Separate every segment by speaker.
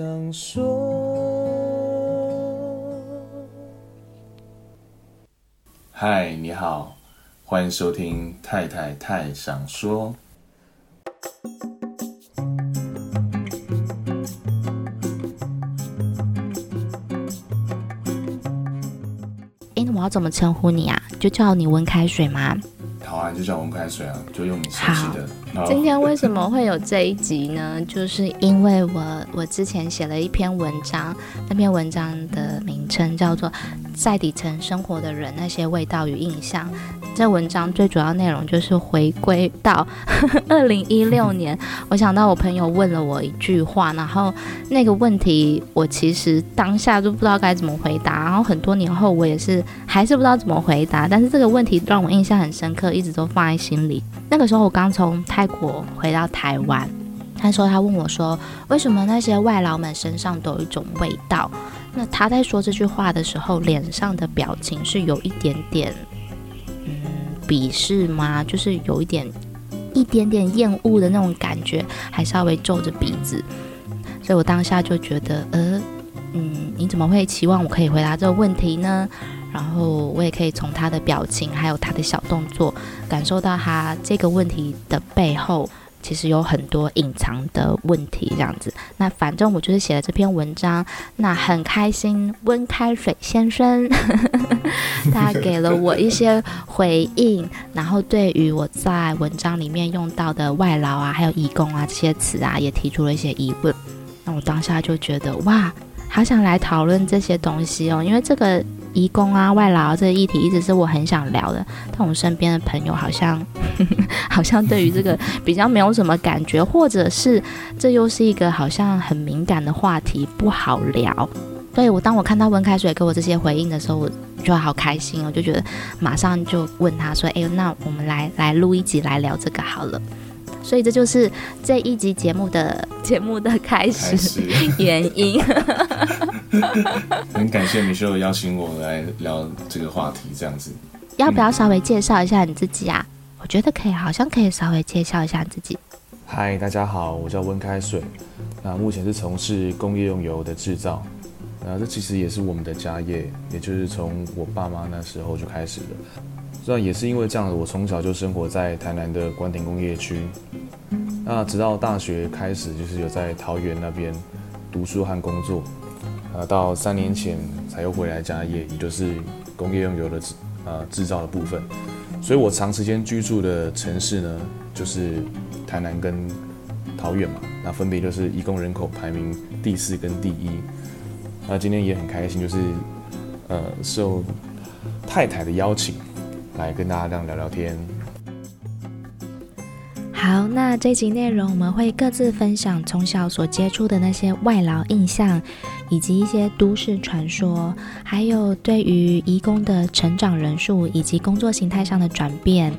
Speaker 1: 想说。嗨，你好，欢迎收听太太太想说。
Speaker 2: 哎，我要怎么称呼你啊？就叫你温开水吗？
Speaker 1: 好啊，就叫温开水啊，就用你熟悉的。
Speaker 2: 今天为什么会有这一集呢？就是因为我我之前写了一篇文章，那篇文章的名称叫做《在底层生活的人：那些味道与印象》。这文章最主要内容就是回归到 二零一六年，我想到我朋友问了我一句话，然后那个问题我其实当下就不知道该怎么回答，然后很多年后我也是还是不知道怎么回答，但是这个问题让我印象很深刻，一直都放在心里。那个时候我刚从泰国回到台湾，他说他问我说，为什么那些外劳们身上都有一种味道？那他在说这句话的时候，脸上的表情是有一点点。嗯鄙视吗？就是有一点，一点点厌恶的那种感觉，还稍微皱着鼻子，所以我当下就觉得，呃，嗯，你怎么会期望我可以回答这个问题呢？然后我也可以从他的表情，还有他的小动作，感受到他这个问题的背后。其实有很多隐藏的问题，这样子。那反正我就是写了这篇文章，那很开心。温开水先生，他给了我一些回应，然后对于我在文章里面用到的外劳啊，还有义工啊这些词啊，也提出了一些疑问。那我当下就觉得哇，好想来讨论这些东西哦，因为这个。移工啊，外劳这个议题一直是我很想聊的，但我身边的朋友好像 好像对于这个比较没有什么感觉，或者是这又是一个好像很敏感的话题，不好聊。所以我当我看到温开水给我这些回应的时候，我就好开心，我就觉得马上就问他说：“哎，那我们来来录一集来聊这个好了。”所以这就是这一集节目的节目的开始 原因。
Speaker 1: 很感谢米秀邀请我来聊这个话题，这样子。
Speaker 2: 要不要稍微介绍一下你自己啊？我觉得可以，好像可以稍微介绍一下自己。
Speaker 3: 嗨，大家好，我叫温开水，那目前是从事工业用油的制造，那这其实也是我们的家业，也就是从我爸妈那时候就开始的。虽然也是因为这样的，我从小就生活在台南的关田工业区。那直到大学开始，就是有在桃园那边读书和工作。呃，到三年前才又回来家业，也就是工业用油的制呃制造的部分。所以我长时间居住的城市呢，就是台南跟桃园嘛。那分别就是移工人口排名第四跟第一。那今天也很开心，就是呃受太太的邀请。来跟大家这样聊聊天。
Speaker 2: 好，那这集内容我们会各自分享从小所接触的那些外劳印象，以及一些都市传说，还有对于移工的成长人数以及工作形态上的转变，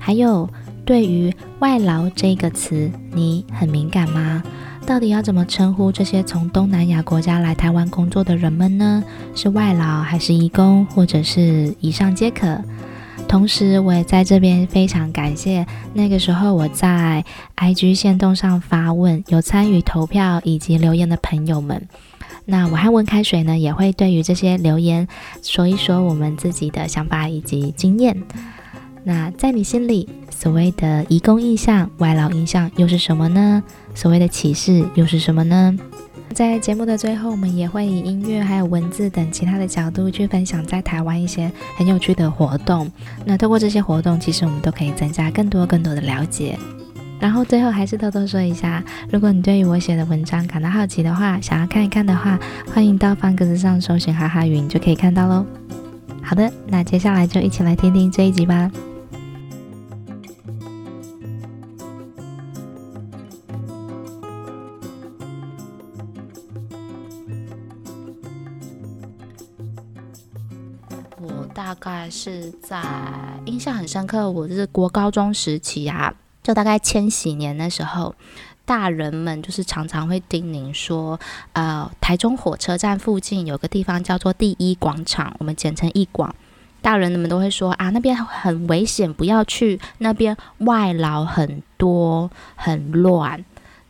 Speaker 2: 还有对于外劳这个词，你很敏感吗？到底要怎么称呼这些从东南亚国家来台湾工作的人们呢？是外劳还是移工，或者是以上皆可？同时，我也在这边非常感谢那个时候我在 IG 线动上发问、有参与投票以及留言的朋友们。那我和温开水呢，也会对于这些留言说一说我们自己的想法以及经验。那在你心里，所谓的移工印象、外劳印象又是什么呢？所谓的歧视又是什么呢？在节目的最后，我们也会以音乐、还有文字等其他的角度去分享在台湾一些很有趣的活动。那透过这些活动，其实我们都可以增加更多更多的了解。然后最后还是偷偷说一下，如果你对于我写的文章感到好奇的话，想要看一看的话，欢迎到方格子上搜寻哈哈云就可以看到喽。好的，那接下来就一起来听听这一集吧。我大概是在印象很深刻，我是国高中时期啊，就大概千禧年的时候，大人们就是常常会叮咛说，呃，台中火车站附近有个地方叫做第一广场，我们简称一广，大人们都会说啊，那边很危险，不要去那边，外劳很多，很乱，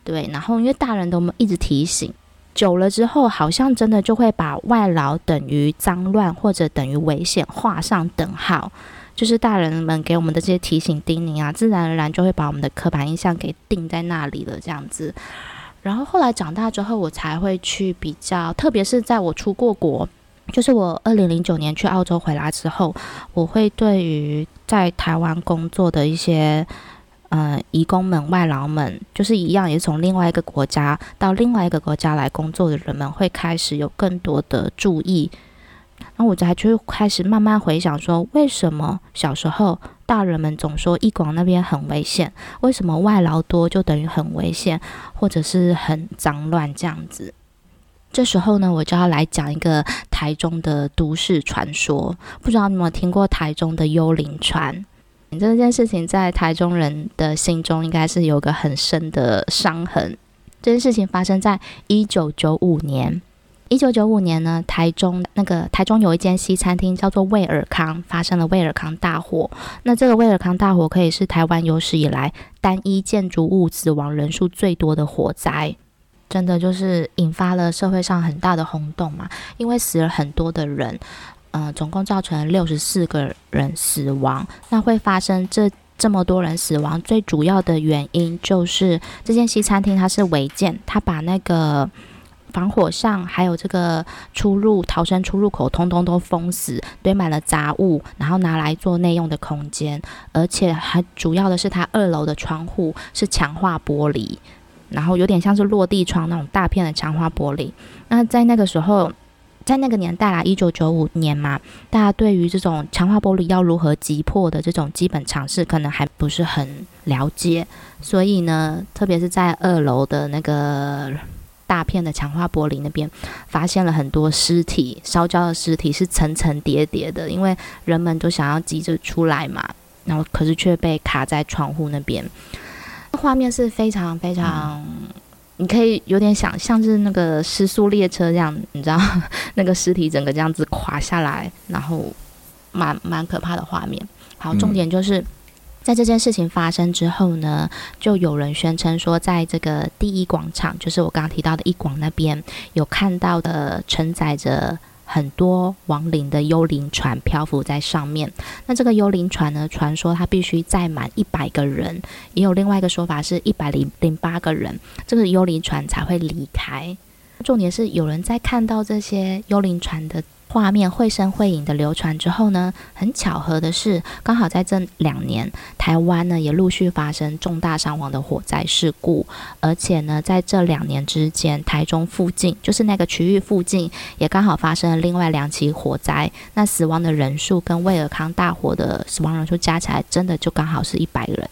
Speaker 2: 对，然后因为大人都一直提醒。久了之后，好像真的就会把外劳等于脏乱或者等于危险画上等号。就是大人们给我们的这些提醒叮咛啊，自然而然就会把我们的刻板印象给定在那里了，这样子。然后后来长大之后，我才会去比较，特别是在我出过国，就是我二零零九年去澳洲回来之后，我会对于在台湾工作的一些呃移工们、外劳们，就是一样，也是从另外一个国家到另外一个国家来工作的人们，会开始有更多的注意。然后我才就开始慢慢回想，说为什么小时候大人们总说一广那边很危险，为什么外劳多就等于很危险，或者是很脏乱这样子？这时候呢，我就要来讲一个台中的都市传说，不知道你有没有听过台中的幽灵船？这件事情在台中人的心中应该是有个很深的伤痕。这件事情发生在一九九五年。一九九五年呢，台中那个台中有一间西餐厅叫做威尔康，发生了威尔康大火。那这个威尔康大火可以是台湾有史以来单一建筑物死亡人数最多的火灾，真的就是引发了社会上很大的轰动嘛。因为死了很多的人，呃，总共造成六十四个人死亡。那会发生这这么多人死亡，最主要的原因就是这间西餐厅它是违建，它把那个。防火上还有这个出入逃生出入口，通通都封死，堆满了杂物，然后拿来做内用的空间。而且还主要的是，它二楼的窗户是强化玻璃，然后有点像是落地窗那种大片的强化玻璃。那在那个时候，在那个年代啦，一九九五年嘛，大家对于这种强化玻璃要如何击破的这种基本常识，可能还不是很了解。所以呢，特别是在二楼的那个。大片的强化玻璃那边发现了很多尸体，烧焦的尸体是层层叠叠的，因为人们都想要急着出来嘛，然后可是却被卡在窗户那边。画面是非常非常，嗯、你可以有点想像是那个失速列车这样，你知道 那个尸体整个这样子垮下来，然后蛮蛮可怕的画面。好，重点就是。嗯在这件事情发生之后呢，就有人宣称说，在这个第一广场，就是我刚刚提到的一广那边，有看到的承载着很多亡灵的幽灵船漂浮在上面。那这个幽灵船呢，传说它必须载满一百个人，也有另外一个说法是一百零零八个人，这个幽灵船才会离开。重点是有人在看到这些幽灵船的。画面绘声绘影的流传之后呢，很巧合的是，刚好在这两年，台湾呢也陆续发生重大伤亡的火灾事故，而且呢，在这两年之间，台中附近就是那个区域附近，也刚好发生了另外两起火灾，那死亡的人数跟威尔康大火的死亡人数加起来，真的就刚好是一百人。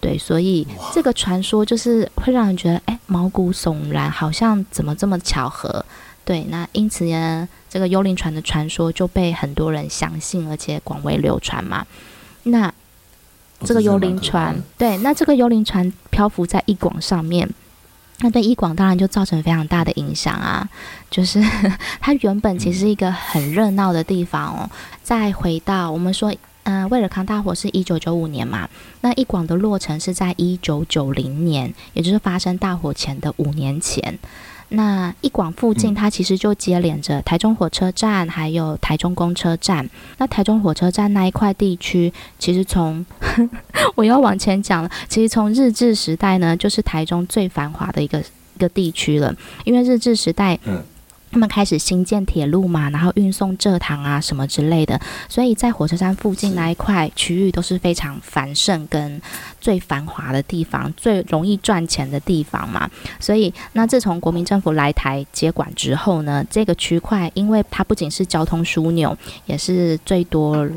Speaker 2: 对，所以这个传说就是会让人觉得，哎，毛骨悚然，好像怎么这么巧合？对，那因此呢，这个幽灵船的传说就被很多人相信，而且广为流传嘛。那这个幽灵船，对，那这个幽灵船漂浮在一广上面，那对一广当然就造成非常大的影响啊。就是 它原本其实是一个很热闹的地方哦。再回到我们说，嗯、呃，卫尔康大火是一九九五年嘛，那一广的落成是在一九九零年，也就是发生大火前的五年前。那一广附近，它其实就接连着台中火车站，还有台中公车站。那台中火车站那一块地区，其实从 我要往前讲了，其实从日治时代呢，就是台中最繁华的一个一个地区了，因为日治时代。嗯他们开始新建铁路嘛，然后运送蔗糖啊什么之类的，所以在火车站附近那一块区域都是非常繁盛跟最繁华的地方，最容易赚钱的地方嘛。所以，那自从国民政府来台接管之后呢，这个区块因为它不仅是交通枢纽，也是最多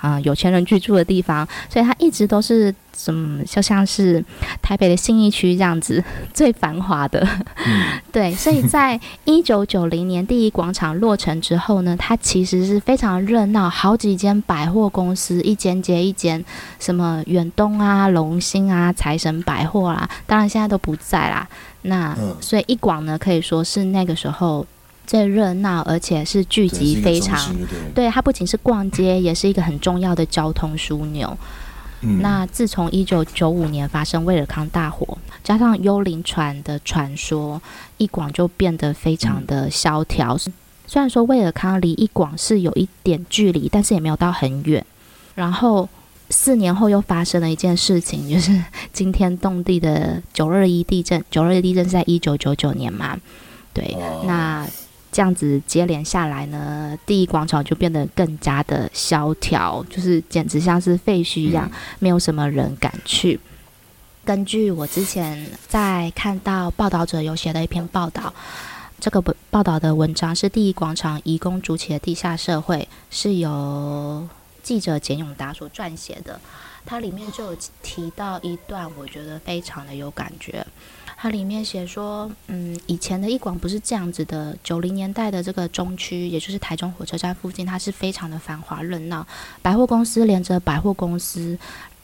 Speaker 2: 啊、呃、有钱人居住的地方，所以它一直都是。什么就像是台北的信义区这样子最繁华的，嗯、对，所以在一九九零年第一广场落成之后呢，它其实是非常热闹，好几间百货公司，一间接一间，什么远东啊、龙兴啊、财神百货啦，当然现在都不在啦。那所以一广呢，可以说是那个时候最热闹，而且是聚集非常，对，它不仅是逛街，也是一个很重要的交通枢纽。那自从一九九五年发生威尔康大火加上幽灵船的传说，一广就变得非常的萧条。嗯、虽然说威尔康离一广是有一点距离，但是也没有到很远。然后四年后又发生了一件事情，就是惊天动地的九二一地震。九二一地震是在一九九九年嘛？对，哦、那。这样子接连下来呢，第一广场就变得更加的萧条，就是简直像是废墟一样，嗯、没有什么人敢去。根据我之前在看到报道者有写的一篇报道，这个报道的文章是第一广场移工主起的地下社会，是由记者简永达所撰写的。它里面就有提到一段，我觉得非常的有感觉。它里面写说，嗯，以前的一广不是这样子的。九零年代的这个中区，也就是台中火车站附近，它是非常的繁华热闹，百货公司连着百货公司，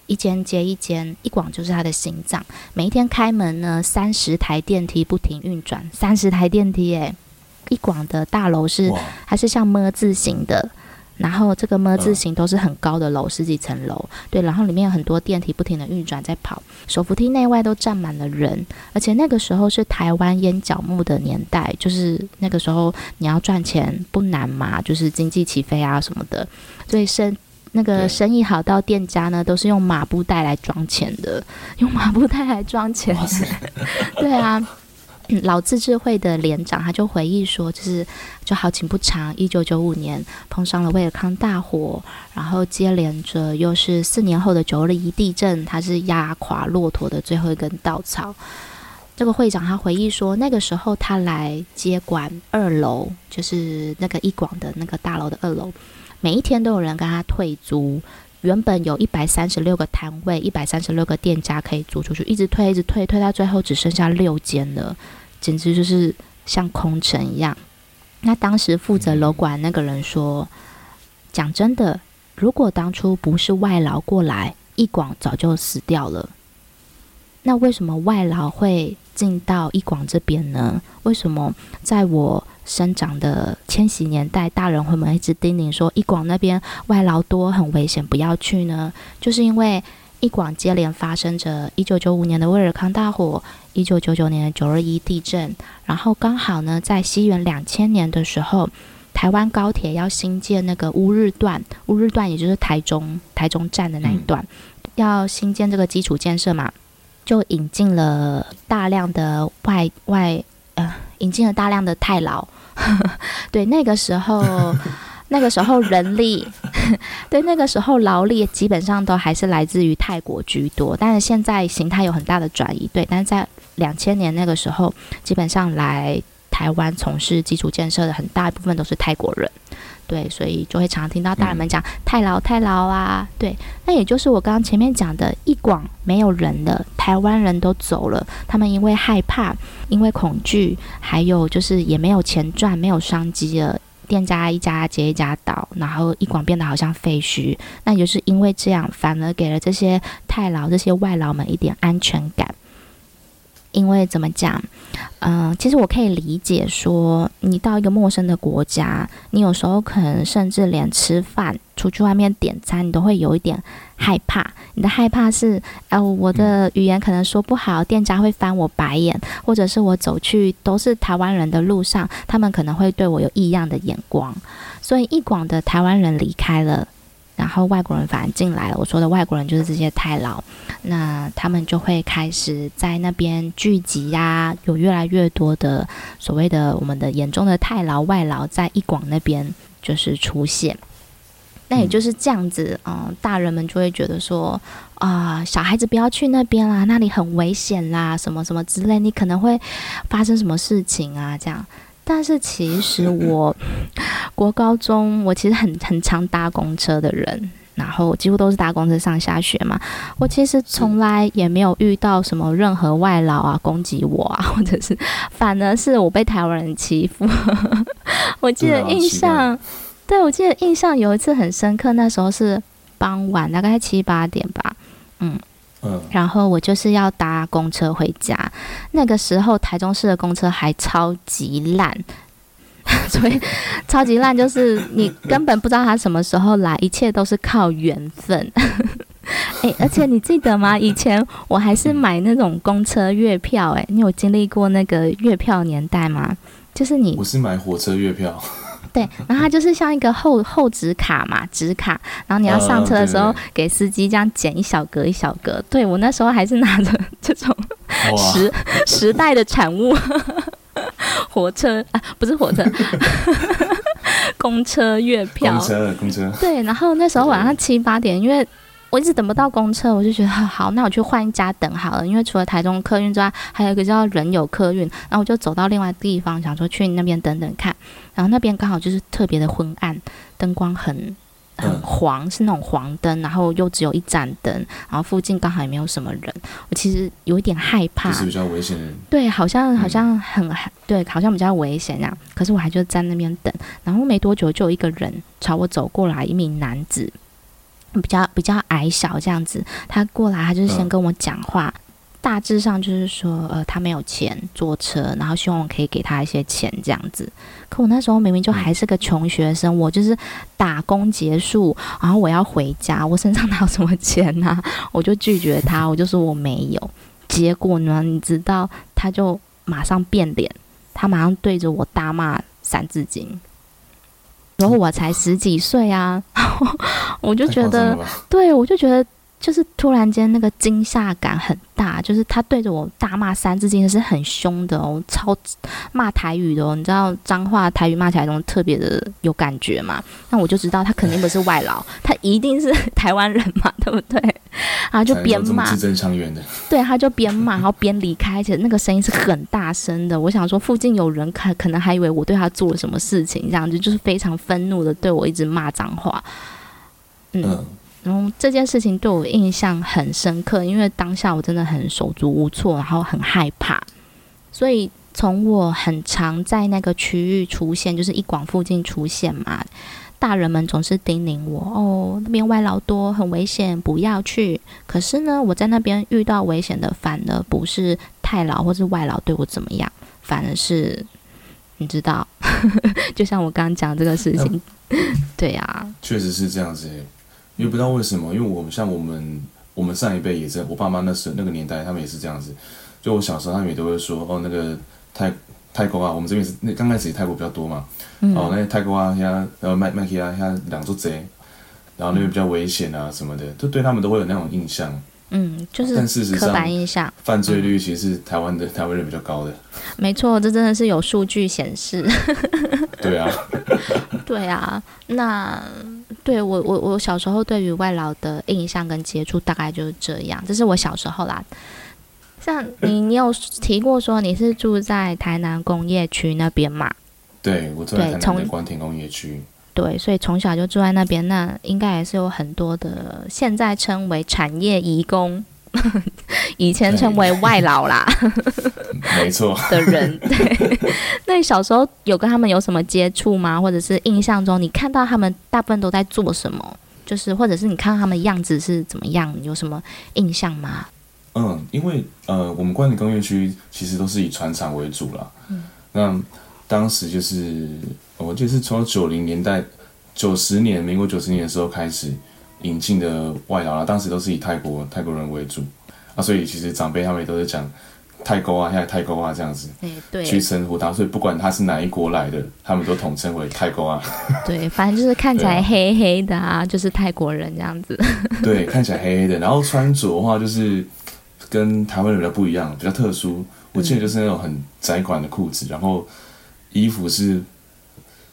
Speaker 2: 一间接一间，一广就是它的心脏。每一天开门呢，三十台电梯不停运转，三十台电梯，诶，一广的大楼是它是像么字形的。然后这个么字形都是很高的楼，十几层楼，对，然后里面有很多电梯不停的运转在跑，手扶梯内外都站满了人，而且那个时候是台湾烟角木的年代，就是那个时候你要赚钱不难嘛，就是经济起飞啊什么的，所以生那个生意好到店家呢都是用麻布袋来装钱的，用麻布袋来装钱，对啊。老自治会的连长他就回忆说，就是就好景不长，一九九五年碰上了威尔康大火，然后接连着又是四年后的九二一地震，他是压垮骆驼的最后一根稻草。这个会长他回忆说，那个时候他来接管二楼，就是那个一广的那个大楼的二楼，每一天都有人跟他退租，原本有一百三十六个摊位，一百三十六个店家可以租出去，一直退，一直退，退到最后只剩下六间了。简直就是像空城一样。那当时负责楼管那个人说：“讲真的，如果当初不是外劳过来，一广早就死掉了。那为什么外劳会进到一广这边呢？为什么在我生长的千禧年代，大人会们一直叮咛说一广那边外劳多，很危险，不要去呢？就是因为。”一广接连发生着一九九五年的威尔康大火，一九九九年的九二一地震，然后刚好呢，在西元两千年的时候，台湾高铁要新建那个乌日段，乌日段也就是台中台中站的那一段，嗯、要新建这个基础建设嘛，就引进了大量的外外呃，引进了大量的泰劳，对，那个时候。那个时候人力，对，那个时候劳力基本上都还是来自于泰国居多，但是现在形态有很大的转移，对，但是在两千年那个时候，基本上来台湾从事基础建设的很大一部分都是泰国人，对，所以就会常常听到大人们讲泰劳泰劳啊，对，那也就是我刚刚前面讲的，一广没有人了，台湾人都走了，他们因为害怕，因为恐惧，还有就是也没有钱赚，没有商机了。店家一家接一家倒，然后一广变得好像废墟。那也就是因为这样，反而给了这些太劳、这些外劳们一点安全感。因为怎么讲？嗯、呃，其实我可以理解说，你到一个陌生的国家，你有时候可能甚至连吃饭、出去外面点餐，你都会有一点害怕。你的害怕是，呃，我的语言可能说不好，店家会翻我白眼，或者是我走去都是台湾人的路上，他们可能会对我有异样的眼光。所以，一广的台湾人离开了。然后外国人反而进来了。我说的外国人就是这些太劳，那他们就会开始在那边聚集呀、有越来越多的所谓的我们的眼中的太劳外劳在一广那边就是出现。那也就是这样子，嗯、大人们就会觉得说啊、小孩子不要去那边啦，那里很危险啦，什么什么之类，你可能会发生什么事情啊，这样。但是其实我国高中我其实很很常搭公车的人，然后几乎都是搭公车上下学嘛。我其实从来也没有遇到什么任何外劳啊攻击我啊，或者是反而是我被台湾人欺负。我记得印象，对，我记得印象有一次很深刻，那时候是傍晚，大概七八点吧，嗯。然后我就是要搭公车回家，那个时候台中市的公车还超级烂，所以超级烂就是你根本不知道它什么时候来，一切都是靠缘分。哎、欸，而且你记得吗？以前我还是买那种公车月票、欸，哎，你有经历过那个月票年代吗？就是你，
Speaker 1: 我是买火车月票。
Speaker 2: 对，然后它就是像一个厚厚纸卡嘛，纸卡，然后你要上车的时候给司机这样剪一小格一小格。对，我那时候还是拿着这种时时代的产物，火车啊，不是火车，公车月票，
Speaker 1: 公车公车。
Speaker 2: 对，然后那时候晚上七八点，因为。我一直等不到公车，我就觉得好，那我去换一家等好了。因为除了台中客运之外，还有一个叫人有客运，然后我就走到另外地方，想说去那边等等看。然后那边刚好就是特别的昏暗，灯光很很黄，是那种黄灯，然后又只有一盏灯，然后附近刚好也没有什么人。我其实有一点害怕，
Speaker 1: 就是比较危险。
Speaker 2: 对，好像好像很对，好像比较危险呀。可是我还就在那边等，然后没多久就有一个人朝我走过来，一名男子。比较比较矮小这样子，他过来，他就是先跟我讲话，嗯、大致上就是说，呃，他没有钱坐车，然后希望我可以给他一些钱这样子。可我那时候明明就还是个穷学生，我就是打工结束，然后我要回家，我身上 哪有什么钱呐、啊？我就拒绝他，我就说我没有。结果呢，你知道，他就马上变脸，他马上对着我大骂三字经。然后我才十几岁啊，我就觉得，对，我就觉得。就是突然间那个惊吓感很大，就是他对着我大骂三字经是很凶的哦，超骂台语的哦，你知道脏话台语骂起来都特别的有感觉嘛？那我就知道他肯定不是外劳，他一定是 台湾人嘛，对不对？然后就边骂，对，他就边骂，然后边离开，而且那个声音是很大声的。我想说附近有人看，可能还以为我对他做了什么事情，这样子就是非常愤怒的对我一直骂脏话，嗯。嗯然后这件事情对我印象很深刻，因为当下我真的很手足无措，然后很害怕。所以从我很常在那个区域出现，就是一广附近出现嘛，大人们总是叮咛我：“哦，那边外劳多，很危险，不要去。”可是呢，我在那边遇到危险的，反而不是太劳或是外劳对我怎么样，反而是你知道，就像我刚刚讲这个事情，对呀、啊，
Speaker 1: 确实是这样子。因为不知道为什么，因为我们像我们我们上一辈也是，我爸妈那时候那个年代，他们也是这样子。就我小时候，他们也都会说哦，那个泰泰国啊，我们这边是那刚开始也泰国比较多嘛，嗯、哦，那些泰国啊，像然后麦麦克啊，像两座贼，然后那边比较危险啊什么的，就对他们都会有那种印象。
Speaker 2: 嗯，就是但事实上，刻板印象，
Speaker 1: 犯罪率其实是台湾的、嗯、台湾人比较高的。
Speaker 2: 没错，这真的是有数据显示。
Speaker 1: 对啊，
Speaker 2: 对啊，那。对我我我小时候对于外劳的印象跟接触大概就是这样，这是我小时候啦。像你，你有提过说你是住在台南工业区那边嘛？
Speaker 1: 对，我住在台南的关田工业区。
Speaker 2: 对，所以从小就住在那边，那应该也是有很多的现在称为产业移工。以前称为外劳啦，
Speaker 1: 没错
Speaker 2: 的人。对，那你小时候有跟他们有什么接触吗？或者是印象中你看到他们大部分都在做什么？就是或者是你看到他们样子是怎么样？有什么印象吗？
Speaker 1: 嗯，因为呃，我们关岭工业区其实都是以船厂为主啦。嗯，那当时就是我记得是从九零年代九十年，民国九十年的时候开始。引进的外劳啊，当时都是以泰国泰国人为主啊，所以其实长辈他们也都是讲泰国啊，现在泰国啊这样子，哎，对，去称呼他，所以不管他是哪一国来的，他们都统称为泰国啊。
Speaker 2: 对，反正就是看起来黑黑的啊，啊就是泰国人这样子。
Speaker 1: 对，看起来黑黑的，然后穿着的话就是跟台湾人比较不一样，比较特殊。我记得就是那种很窄款的裤子，然后衣服是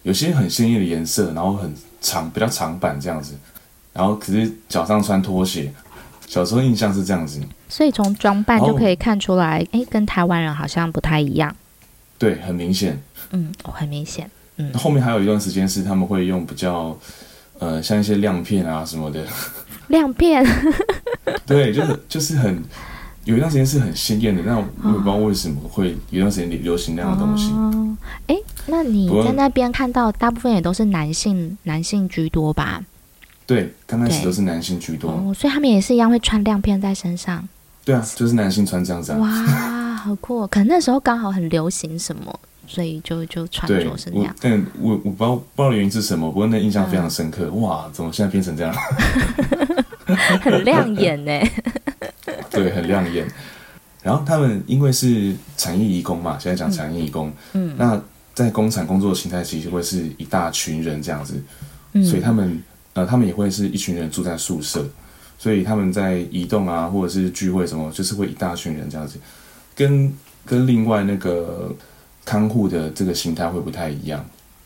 Speaker 1: 有些很鲜艳的颜色，然后很长，比较长版这样子。然后可是脚上穿拖鞋，小时候印象是这样子，
Speaker 2: 所以从装扮就可以看出来，哎，跟台湾人好像不太一样。
Speaker 1: 对，很明显。
Speaker 2: 嗯，很明显。嗯，
Speaker 1: 后面还有一段时间是他们会用比较，呃，像一些亮片啊什么的。
Speaker 2: 亮片。
Speaker 1: 对，就是就是很有一段时间是很鲜艳的，那我也不知道为什么会有一段时间流行那样的东西。
Speaker 2: 哦，哎，那你在那边看到大部分也都是男性，男性居多吧？
Speaker 1: 对，刚开始都是男性居多，
Speaker 2: 哦，所以他们也是一样会穿亮片在身上。
Speaker 1: 对啊，就是男性穿这样子，啊。
Speaker 2: 哇，好酷，哦！可能那时候刚好很流行什么，所以就就穿着是那样。
Speaker 1: 但我我不知道不知道原因是什么，不过那印象非常深刻。嗯、哇，怎么现在变成这样？
Speaker 2: 很亮眼呢。
Speaker 1: 对，很亮眼。然后他们因为是产业移工嘛，现在讲产业移工，嗯，那在工厂工作的形态其实会是一大群人这样子，嗯，所以他们呃，他们也会是一群人住在宿舍，所以他们在移动啊，或者是聚会什么，就是会一大群人这样子，跟跟另外那个看护的这个形态会不太一样。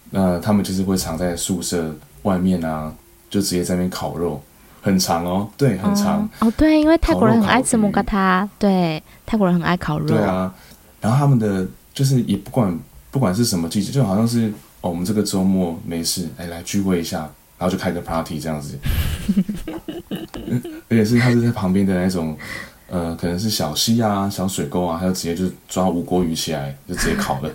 Speaker 1: 那他们就是会藏在宿舍外面啊，就直接在那边烤肉。很长哦，对，很长
Speaker 2: 哦，哦，对，因为泰国人很爱吃木嘎塔，对，泰国人很爱烤肉，
Speaker 1: 对啊，然后他们的就是也不管不管是什么季节，就好像是哦，我们这个周末没事，哎，来聚会一下，然后就开个 party 这样子，而且是他是在旁边的那种，呃，可能是小溪啊、小水沟啊，还有直接就抓吴郭鱼起来就直接烤了，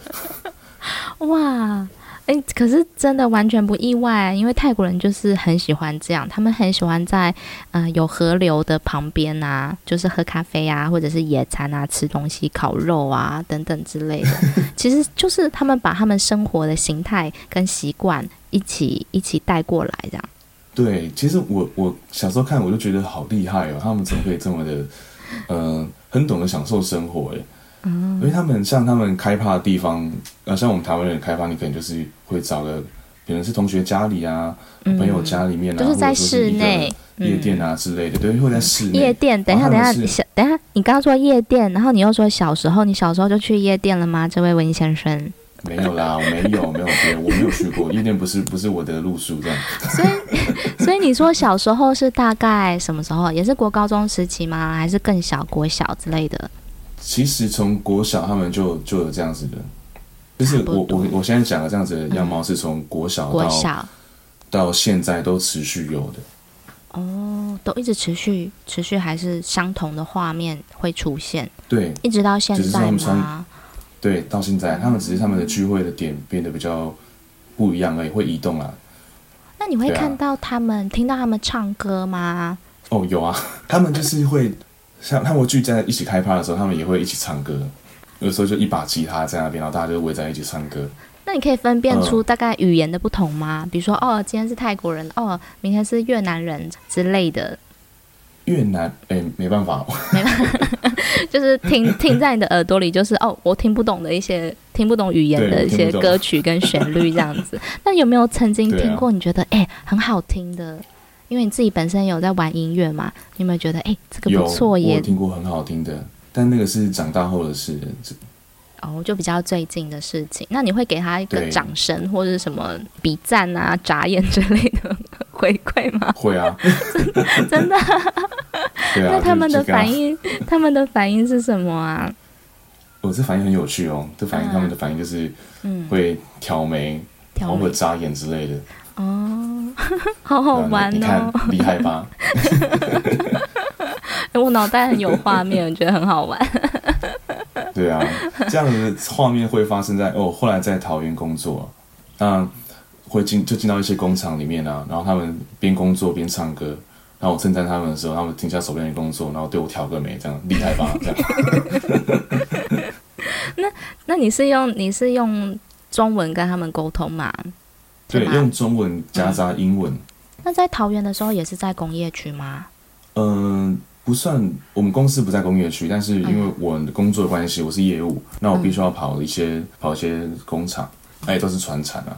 Speaker 2: 哇。诶，可是真的完全不意外，因为泰国人就是很喜欢这样，他们很喜欢在呃有河流的旁边啊，就是喝咖啡啊，或者是野餐啊，吃东西、烤肉啊等等之类的。其实就是他们把他们生活的形态跟习惯一起一起带过来，这样。
Speaker 1: 对，其实我我小时候看我就觉得好厉害哦，他们怎么可以这么的，嗯、呃，很懂得享受生活诶。嗯，因为他们像他们开趴的地方，呃，像我们台湾人开趴，你可能就是会找个，可能是同学家里啊，嗯、朋友家里面啊，
Speaker 2: 就是在室内
Speaker 1: 夜店啊之类的，嗯、对，会在室内
Speaker 2: 夜店。等一下，等一下，小，等一下，你刚刚说夜店，然后你又说小时候，你小时候就去夜店了吗？这位文先生？
Speaker 1: 没有啦，我没有，没有，对，我没有去过夜店，不是不是我的路数这样。
Speaker 2: 所以，所以你说小时候是大概什么时候？也是国高中时期吗？还是更小国小之类的？
Speaker 1: 其实从国小他们就就有这样子的，就是我我我现在讲的这样子的样貌是从国小到
Speaker 2: 国小
Speaker 1: 到现在都持续有的。
Speaker 2: 哦，都一直持续持续还是相同的画面会出现？
Speaker 1: 对，
Speaker 2: 一直到现在吗？
Speaker 1: 对，到现在他们只是他们的聚会的点变得比较不一样而已，会移动啊。
Speaker 2: 那你会看到他们、啊、听到他们唱歌吗？
Speaker 1: 哦，有啊，他们就是会。像他们聚在一起开趴的时候，他们也会一起唱歌。有时候就一把吉他在那边，然后大家就围在一起唱歌。
Speaker 2: 那你可以分辨出大概语言的不同吗？呃、比如说，哦，今天是泰国人，哦，明天是越南人之类的。
Speaker 1: 越南，哎、欸，没办法，
Speaker 2: 没办法，就是听听在你的耳朵里，就是哦，我听不懂的一些听不懂语言的一些歌曲跟旋律这样子。那有没有曾经听过？你觉得哎、啊欸，很好听的？因为你自己本身有在玩音乐嘛，你有没有觉得哎，这个不错耶？
Speaker 1: 有，我听过很好听的，但那个是长大后的事。
Speaker 2: 哦，就比较最近的事情。那你会给他一个掌声或者是什么比赞啊、眨眼之类的回馈吗？
Speaker 1: 会啊，
Speaker 2: 真的。
Speaker 1: 对啊。
Speaker 2: 那他们的反应，他们的反应是什么啊？
Speaker 1: 哦，这反应很有趣哦。这反应，他们的反应就是，嗯，会挑眉，然后会眨眼之类的。
Speaker 2: 哦，好好玩哦！你
Speaker 1: 看，厉害吧？
Speaker 2: 我脑袋很有画面，我觉得很好玩。
Speaker 1: 对啊，这样的画面会发生在哦，后来在桃园工作，那会进就进到一些工厂里面啊，然后他们边工作边唱歌，然后我称赞他们的时候，他们停下手边的工作，然后对我挑个眉，这样厉害吧？这样。
Speaker 2: 那那你是用你是用中文跟他们沟通吗？
Speaker 1: 对，用中文夹杂英文。嗯。
Speaker 2: 那在桃园的时候也是在工业区吗？
Speaker 1: 嗯、呃，不算，我们公司不在工业区，但是因为我的工作的关系，我是业务，那我必须要跑一些、嗯、跑一些工厂，哎，都是船产啊。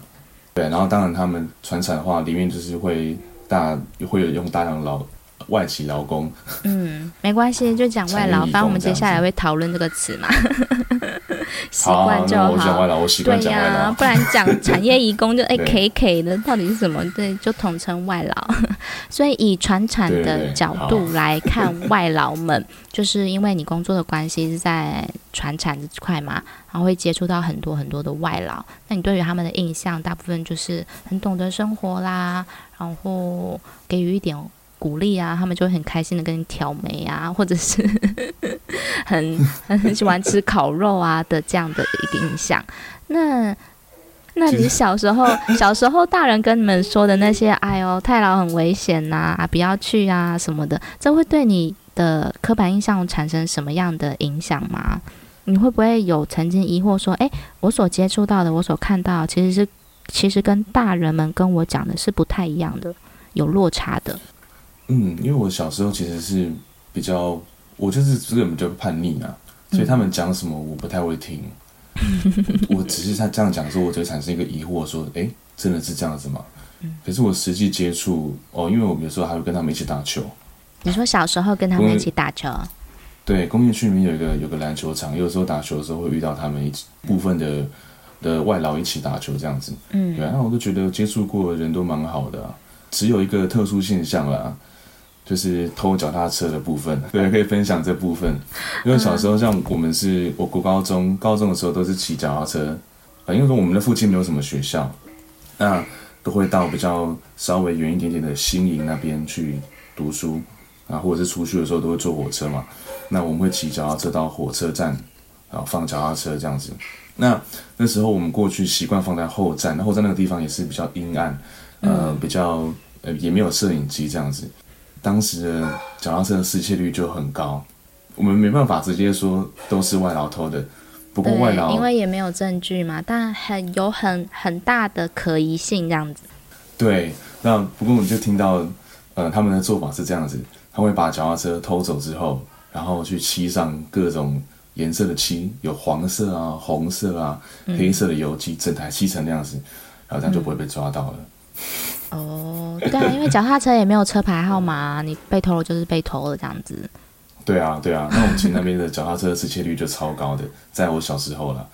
Speaker 1: 对，然后当然他们船产的话，里面就是会大会有用大量劳外企劳工。嗯，
Speaker 2: 没关系，就讲外劳，反正我们接下来会讨论这个词嘛。习惯就好，
Speaker 1: 好对呀、啊，
Speaker 2: 不然讲产业移工就哎 K K 的，到底是什么？对，就统称外劳。所以以传产的角度来看，外劳们就是因为你工作的关系是在传产这块嘛，然后会接触到很多很多的外劳。那你对于他们的印象，大部分就是很懂得生活啦，然后给予一点。鼓励啊，他们就会很开心的跟你挑眉啊，或者是 很很很喜欢吃烤肉啊的这样的一个印象。那那你小时候 小时候大人跟你们说的那些，哎呦，太老很危险呐、啊，不要去啊什么的，这会对你的刻板印象产生什么样的影响吗？你会不会有曾经疑惑说，哎，我所接触到的，我所看到，其实是其实跟大人们跟我讲的是不太一样的，有落差的？
Speaker 1: 嗯，因为我小时候其实是比较，我就是这个比较叛逆啊，所以他们讲什么我不太会听。我只是他这样讲的时候，我就产生一个疑惑，说，哎，真的是这样子吗？可是我实际接触哦，因为我有时候还会跟他们一起打球。
Speaker 2: 你说小时候跟他们一起打球？
Speaker 1: 对，工业区里面有一个有个篮球场，有时候打球的时候会遇到他们一部分的的外劳一起打球这样子。嗯，对，那我都觉得接触过的人都蛮好的啊，只有一个特殊现象啦，就是偷脚踏车的部分。对，可以分享这部分，因为小时候像我们是我国高中高中的时候都是骑脚踏车，啊，因为说我们的附近没有什么学校，那都会到比较稍微远一点点的新营那边去读书。啊，或者是出去的时候都会坐火车嘛，那我们会骑脚踏车到火车站，然后放脚踏车这样子。那那时候我们过去习惯放在后站，那后站那个地方也是比较阴暗，呃，比较呃也没有摄影机这样子。当时的脚踏车的失窃率就很高，我们没办法直接说都是外劳偷的。不过外劳
Speaker 2: 因为也没有证据嘛，但很有很很大的可疑性这样子。
Speaker 1: 对，那不过我们就听到呃他们的做法是这样子。他会把脚踏车偷走之后，然后去漆上各种颜色的漆，有黄色啊、红色啊、黑色的油漆，整台漆成那样子，然后这样就不会被抓到了。
Speaker 2: 哦，对啊，因为脚踏车也没有车牌号码，你被偷了就是被偷了这样子。
Speaker 1: 对啊，对啊，那我们其实那边的脚踏车的失窃率就超高的，在我小时候了。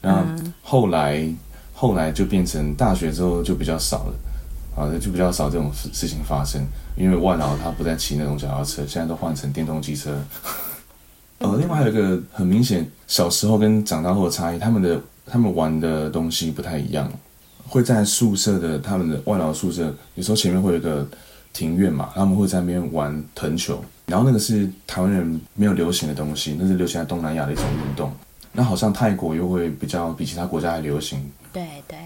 Speaker 1: 然后后来后来就变成大学之后就比较少了。啊，就比较少这种事事情发生，因为外老他不再骑那种脚踏车，现在都换成电动机车。呃，另外还有一个很明显，小时候跟长大后的差异，他们的他们玩的东西不太一样。会在宿舍的他们的外劳宿舍，有时候前面会有一个庭院嘛，他们会在那边玩藤球，然后那个是台湾人没有流行的东西，那是流行在东南亚的一种运动。那好像泰国又会比较比其他国家还流行。
Speaker 2: 对对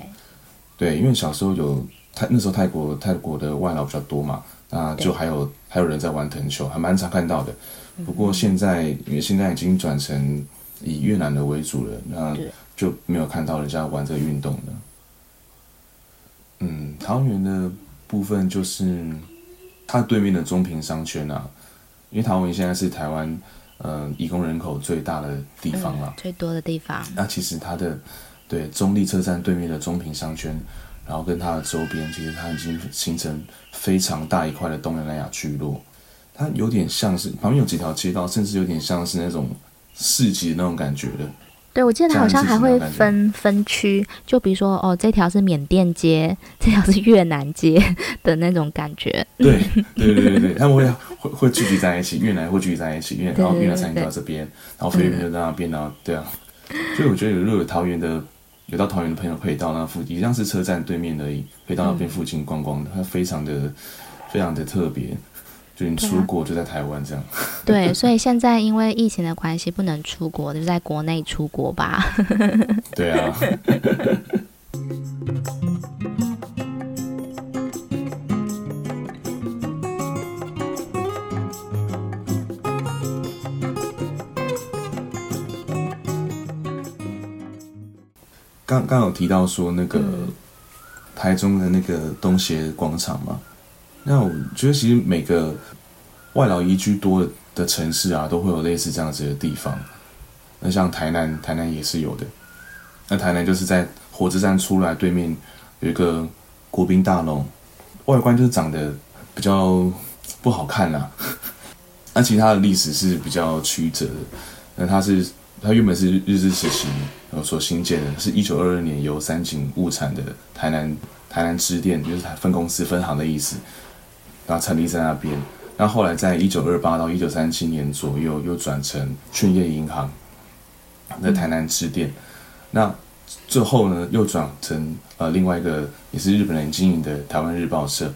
Speaker 1: 对，因为小时候有。泰那时候泰国泰国的外劳比较多嘛，那就还有还有人在玩藤球，还蛮常看到的。不过现在因为现在已经转成以越南的为主了，那就没有看到人家玩这个运动了。嗯，桃园的部分就是它对面的中平商圈啊，因为桃园现在是台湾嗯移工人口最大的地方啊，
Speaker 2: 最多的地方。
Speaker 1: 那其实它的对中立车站对面的中平商圈。然后跟它的周边，其实它已经形成非常大一块的东南亚聚落，它有点像是旁边有几条街道，甚至有点像是那种市集的那种感觉的。
Speaker 2: 对，我记得它好像还会分分区，就比如说哦，这条是缅甸街，这条是越南街 的那种感觉。
Speaker 1: 对对对对对，他们会会会聚集在一起，越南会聚集在一起，越南然后越南餐厅到这边，然后菲律宾就在那边，然后对啊，所以我觉得有如果有桃园的。有到桃园的朋友可以到那附近，一样是车站对面而已，可以到那边附近逛逛的，它非常的非常的特别，就你出国就在台湾这样。
Speaker 2: 对，所以现在因为疫情的关系不能出国，就在国内出国吧。
Speaker 1: 对啊。刚刚有提到说那个台中的那个东协广场嘛，那我觉得其实每个外劳移居多的城市啊，都会有类似这样子的地方。那像台南，台南也是有的。那台南就是在火车站出来对面有一个国宾大楼，外观就是长得比较不好看啦。那其他的历史是比较曲折的。那它是。它原本是日治时期所新建的，是一九二二年由三井物产的台南台南支店，就是分公司分行的意思，然后成立在那边。那后来在一九二八到一九三七年左右，又转成劝业银行在台南支店。那最后呢，又转成呃另外一个也是日本人经营的台湾日报社。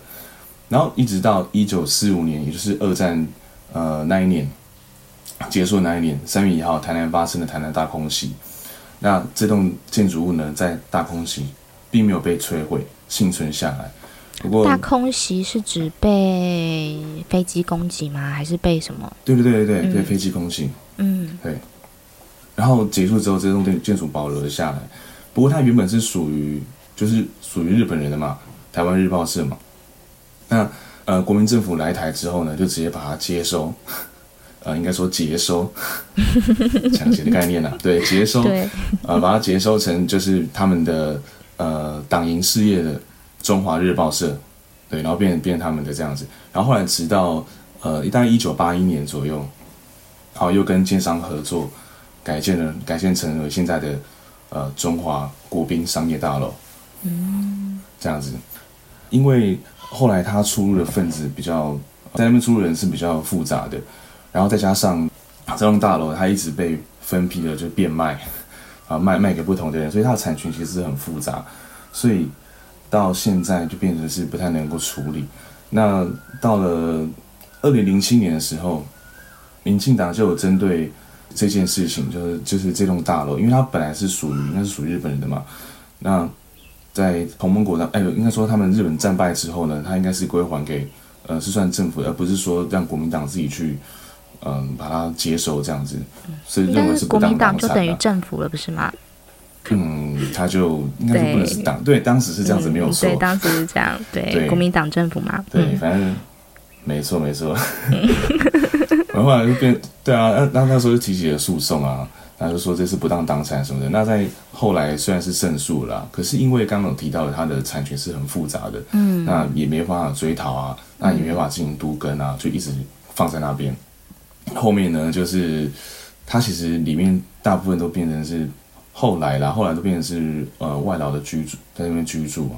Speaker 1: 然后一直到一九四五年，也就是二战呃那一年。结束那一年三月一号，台南发生的台南大空袭。那这栋建筑物呢，在大空袭并没有被摧毁，幸存下来。不过，
Speaker 2: 大空袭是指被飞机攻击吗？还是被什么？
Speaker 1: 对对对对对，被、嗯、飞机攻击。嗯，对。然后结束之后，这栋建建筑保留了下来。不过，它原本是属于，就是属于日本人的嘛，台湾日报社嘛。那呃国民政府来台之后呢，就直接把它接收，呃，应该说接收，抢劫的概念呐、啊，对，接收，
Speaker 2: 对
Speaker 1: 呃，把它接收成就是他们的呃党营事业的中华日报社，对，然后变变他们的这样子，然后后来直到呃大概一九八一年左右，然后又跟建商合作改建了，改建成了现在的呃中华国宾商业大楼，嗯，这样子，因为后来他出入的分子比较在那边出入人是比较复杂的，然后再加上这栋大楼它一直被分批的就变卖，啊卖卖给不同的人，所以它的产权其实很复杂，所以到现在就变成是不太能够处理。那到了二零零七年的时候，民进党就有针对这件事情，就是就是这栋大楼，因为它本来是属于应该是属于日本人的嘛。那在同盟国的哎，应该说他们日本战败之后呢，它应该是归还给呃是算政府，而不是说让国民党自己去。嗯，把它接收这样子，所以认为是不当党产，
Speaker 2: 就等于政府了，不是吗？
Speaker 1: 嗯，他就应该就不能是党，对，当时是这样子，没有错，
Speaker 2: 对，当时是这样，对，国民党政府嘛，
Speaker 1: 对，反正没错没错。然后后来就变，对啊，那那那时候就提起了诉讼啊，然后就说这是不当党产什么的。那在后来虽然是胜诉了，可是因为刚刚有提到的，它的产权是很复杂的，嗯，那也没办法追讨啊，那也没办法进行督更啊，就一直放在那边。后面呢，就是它其实里面大部分都变成是后来啦，后来都变成是呃外劳的居住，在那边居住，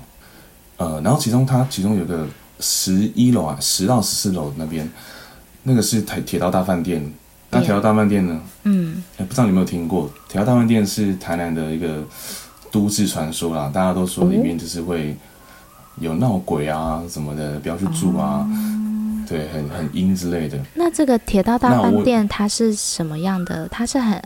Speaker 1: 呃，然后其中它其中有个十一楼啊，十到十四楼那边，那个是台铁道大饭店。那铁道大饭店呢？嗯，哎，不知道你有没有听过？铁道大饭店是台南的一个都市传说啦，大家都说里面就是会有闹鬼啊什么的，不要去住啊。哦对，很很阴之类的。
Speaker 2: 那这个铁道大饭店它是什么样的？它是很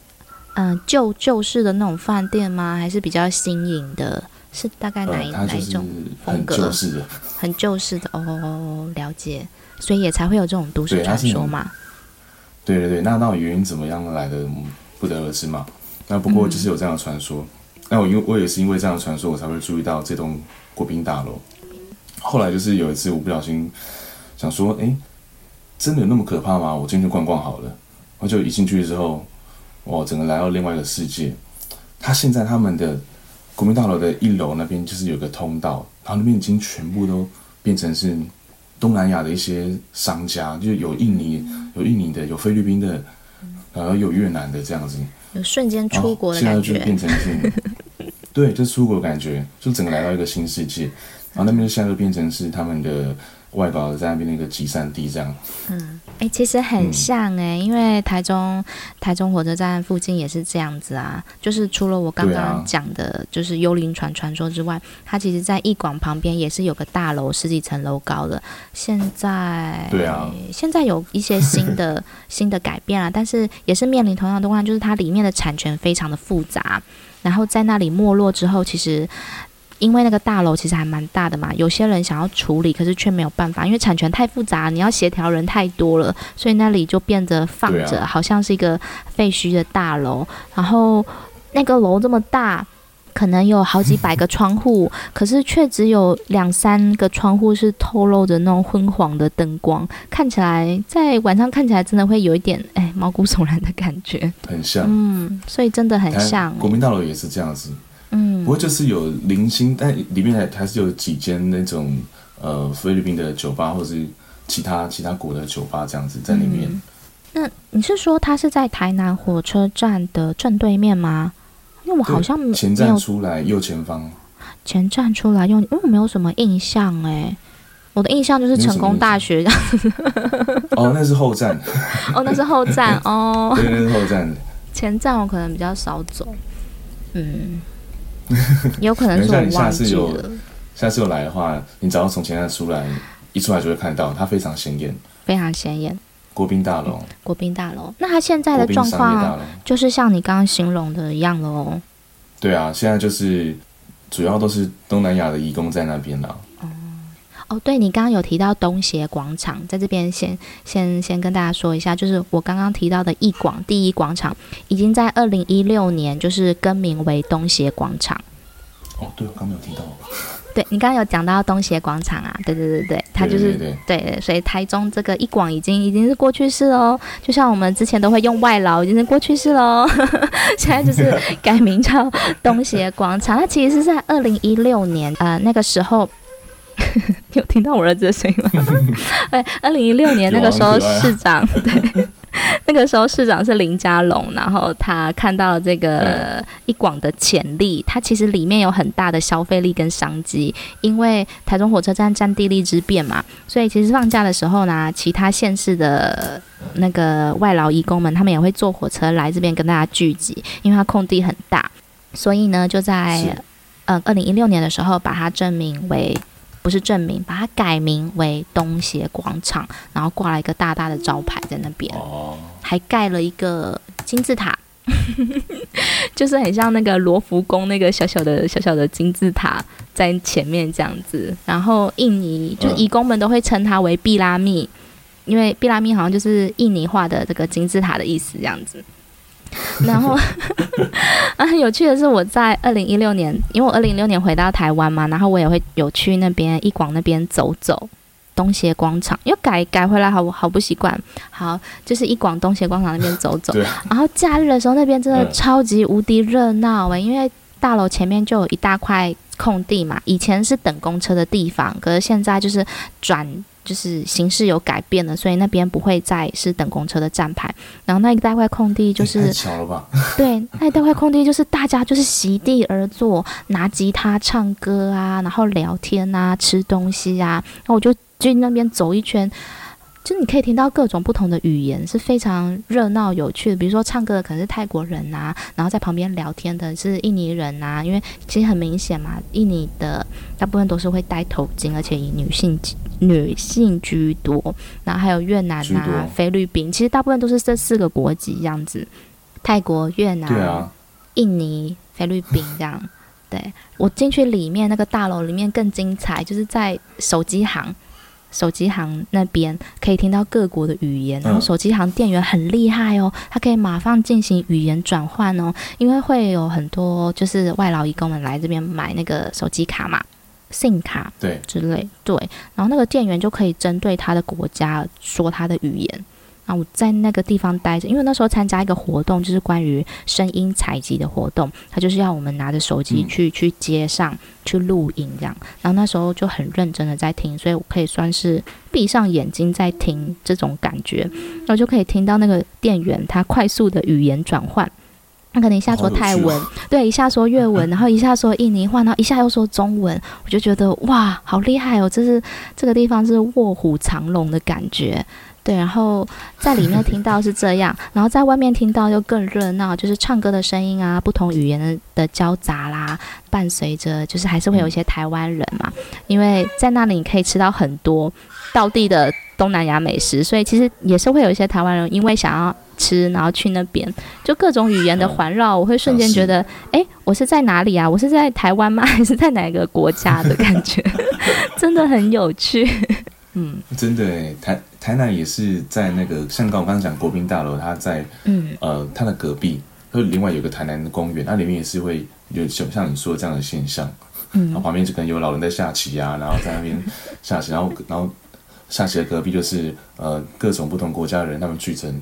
Speaker 2: 嗯旧旧式的那种饭店吗？还是比较新颖的？是大概哪一、呃、哪一种风格？
Speaker 1: 很旧式的，
Speaker 2: 很旧式的哦，了解。所以也才会有这种都市传说嘛。
Speaker 1: 对对对，那到底原因怎么样来的，不得而知嘛。那不过就是有这样的传说。嗯、那我因为我也是因为这样的传说，我才会注意到这栋国宾大楼。后来就是有一次我不小心。想说，哎，真的有那么可怕吗？我进去逛逛好了。我就一进去之后，我整个来到另外一个世界。他现在他们的国民大楼的一楼那边就是有个通道，然后那边已经全部都变成是东南亚的一些商家，就有印尼、有印尼的，有菲律宾的，然后有越南的这样子，
Speaker 2: 有瞬间出国的感觉。
Speaker 1: 现在就变成是，对，就出国的感觉，就整个来到一个新世界。然后那边现在就变成是他们的。外岛在那边那个集散地这样，
Speaker 2: 嗯，哎、欸，其实很像哎、欸，嗯、因为台中台中火车站附近也是这样子啊，就是除了我刚刚讲的，就是幽灵船传说之外，啊、它其实在艺广旁边也是有个大楼十几层楼高的，现在
Speaker 1: 对啊，
Speaker 2: 现在有一些新的 新的改变啊，但是也是面临同样的状况，就是它里面的产权非常的复杂，然后在那里没落之后，其实。因为那个大楼其实还蛮大的嘛，有些人想要处理，可是却没有办法，因为产权太复杂，你要协调人太多了，所以那里就变得放着，好像是一个废墟的大楼。然后那个楼这么大，可能有好几百个窗户，可是却只有两三个窗户是透露着那种昏黄的灯光，看起来在晚上看起来真的会有一点哎毛骨悚然的感觉，
Speaker 1: 很像，
Speaker 2: 嗯，所以真的很像、欸。
Speaker 1: 国民大楼也是这样子。嗯，不过就是有零星，但里面还还是有几间那种呃菲律宾的酒吧，或者是其他其他国的酒吧这样子在里面。嗯、
Speaker 2: 那你是说它是在台南火车站的正对面吗？因为我好像没有
Speaker 1: 前站出来右前方。
Speaker 2: 前站出来右，因为我没有什么印象哎，我的印象就是成功大学这样子。
Speaker 1: 哦，那是后站。
Speaker 2: 哦，那是后站哦。
Speaker 1: 对，那是后站。
Speaker 2: 前站我可能比较少走。嗯。有可能是我忘记了。下次有，
Speaker 1: 下次有来的话，你只要从前台出来，一出来就会看到它非常显眼，
Speaker 2: 非常显眼。
Speaker 1: 国宾大楼，
Speaker 2: 国宾大楼。那它现在的状况就是像你刚刚形容的一样喽？
Speaker 1: 对啊，现在就是主要都是东南亚的移工在那边了。
Speaker 2: 哦，对，你刚刚有提到东协广场，在这边先先先跟大家说一下，就是我刚刚提到的艺广第一广场，已经在二零一六年就是更名为东协广场。
Speaker 1: 哦，对，我刚没有提到。
Speaker 2: 对你刚刚有讲到东协广场啊，对对对对，它就是
Speaker 1: 对，对，对，
Speaker 2: 对，对，所以台中这个一广已经已经是过去式喽，就像我们之前都会用外劳，已经是过去式喽，现在就是 改名叫东协广场。它其实是在二零一六年，呃，那个时候。有听到我儿子的声音吗？对，二零一六年那个时候市长，啊、对，那个时候市长是林佳龙，然后他看到了这个一广的潜力，它其实里面有很大的消费力跟商机，因为台中火车站占地利之便嘛，所以其实放假的时候呢，其他县市的那个外劳移工们，他们也会坐火车来这边跟大家聚集，因为它空地很大，所以呢，就在呃二零一六年的时候，把它证明为。不是正名，把它改名为东协广场，然后挂了一个大大的招牌在那边，还盖了一个金字塔，就是很像那个罗浮宫那个小小的小小的金字塔在前面这样子。然后印尼就义工们都会称它为毕拉密，因为毕拉密好像就是印尼话的这个金字塔的意思这样子。然后啊，很有趣的是，我在二零一六年，因为我二零一六年回到台湾嘛，然后我也会有去那边一广那边走走，东协广场，因为改改回来好好不习惯，好就是一广东协广场那边走走，然后假日的时候那边真的超级无敌热闹诶，因为大楼前面就有一大块空地嘛，以前是等公车的地方，可是现在就是转。就是形式有改变了，所以那边不会再是等公车的站牌。然后那一大块空地就是，
Speaker 1: 巧了吧？
Speaker 2: 对，那一大块空地就是大家就是席地而坐，拿吉他唱歌啊，然后聊天啊，吃东西啊。然后我就去那边走一圈。就你可以听到各种不同的语言，是非常热闹有趣的。比如说唱歌的可能是泰国人啊，然后在旁边聊天的是印尼人啊。因为其实很明显嘛，印尼的大部分都是会戴头巾，而且以女性女性居多。然后还有越南啊、菲律宾，其实大部分都是这四个国籍这样子。泰国、越南、啊、印尼、菲律宾这样。对，我进去里面那个大楼里面更精彩，就是在手机行。手机行那边可以听到各国的语言，然后手机行店员很厉害哦，他可以马上进行语言转换哦，因为会有很多就是外劳移工们来这边买那个手机卡嘛，SIM 卡对之类对，然后那个店员就可以针对他的国家说他的语言。啊，我在那个地方待着，因为那时候参加一个活动，就是关于声音采集的活动，他就是要我们拿着手机去、嗯、去街上去录音这样。然后那时候就很认真的在听，所以我可以算是闭上眼睛在听这种感觉，然后就可以听到那个店员他快速的语言转换，他可能一下说泰文，对，一下说越文，然后一下说印尼话，然后一下又说中文，我就觉得哇，好厉害哦！这是这个地方是卧虎藏龙的感觉。对，然后在里面听到是这样，然后在外面听到又更热闹，就是唱歌的声音啊，不同语言的交杂啦，伴随着就是还是会有一些台湾人嘛，因为在那里你可以吃到很多道地的东南亚美食，所以其实也是会有一些台湾人因为想要吃，然后去那边，就各种语言的环绕，我会瞬间觉得，哎，我是在哪里啊？我是在台湾吗？还是在哪个国家的感觉？真的很有趣。嗯，
Speaker 1: 真的诶，台台南也是在那个，像刚我刚刚讲国宾大楼，它在嗯。呃它的隔壁，它另外有个台南的公园，它里面也是会有像像你说的这样的现象，嗯，然后旁边就可能有老人在下棋啊，然后在那边 下棋，然后然后下棋的隔壁就是呃各种不同国家的人，他们聚成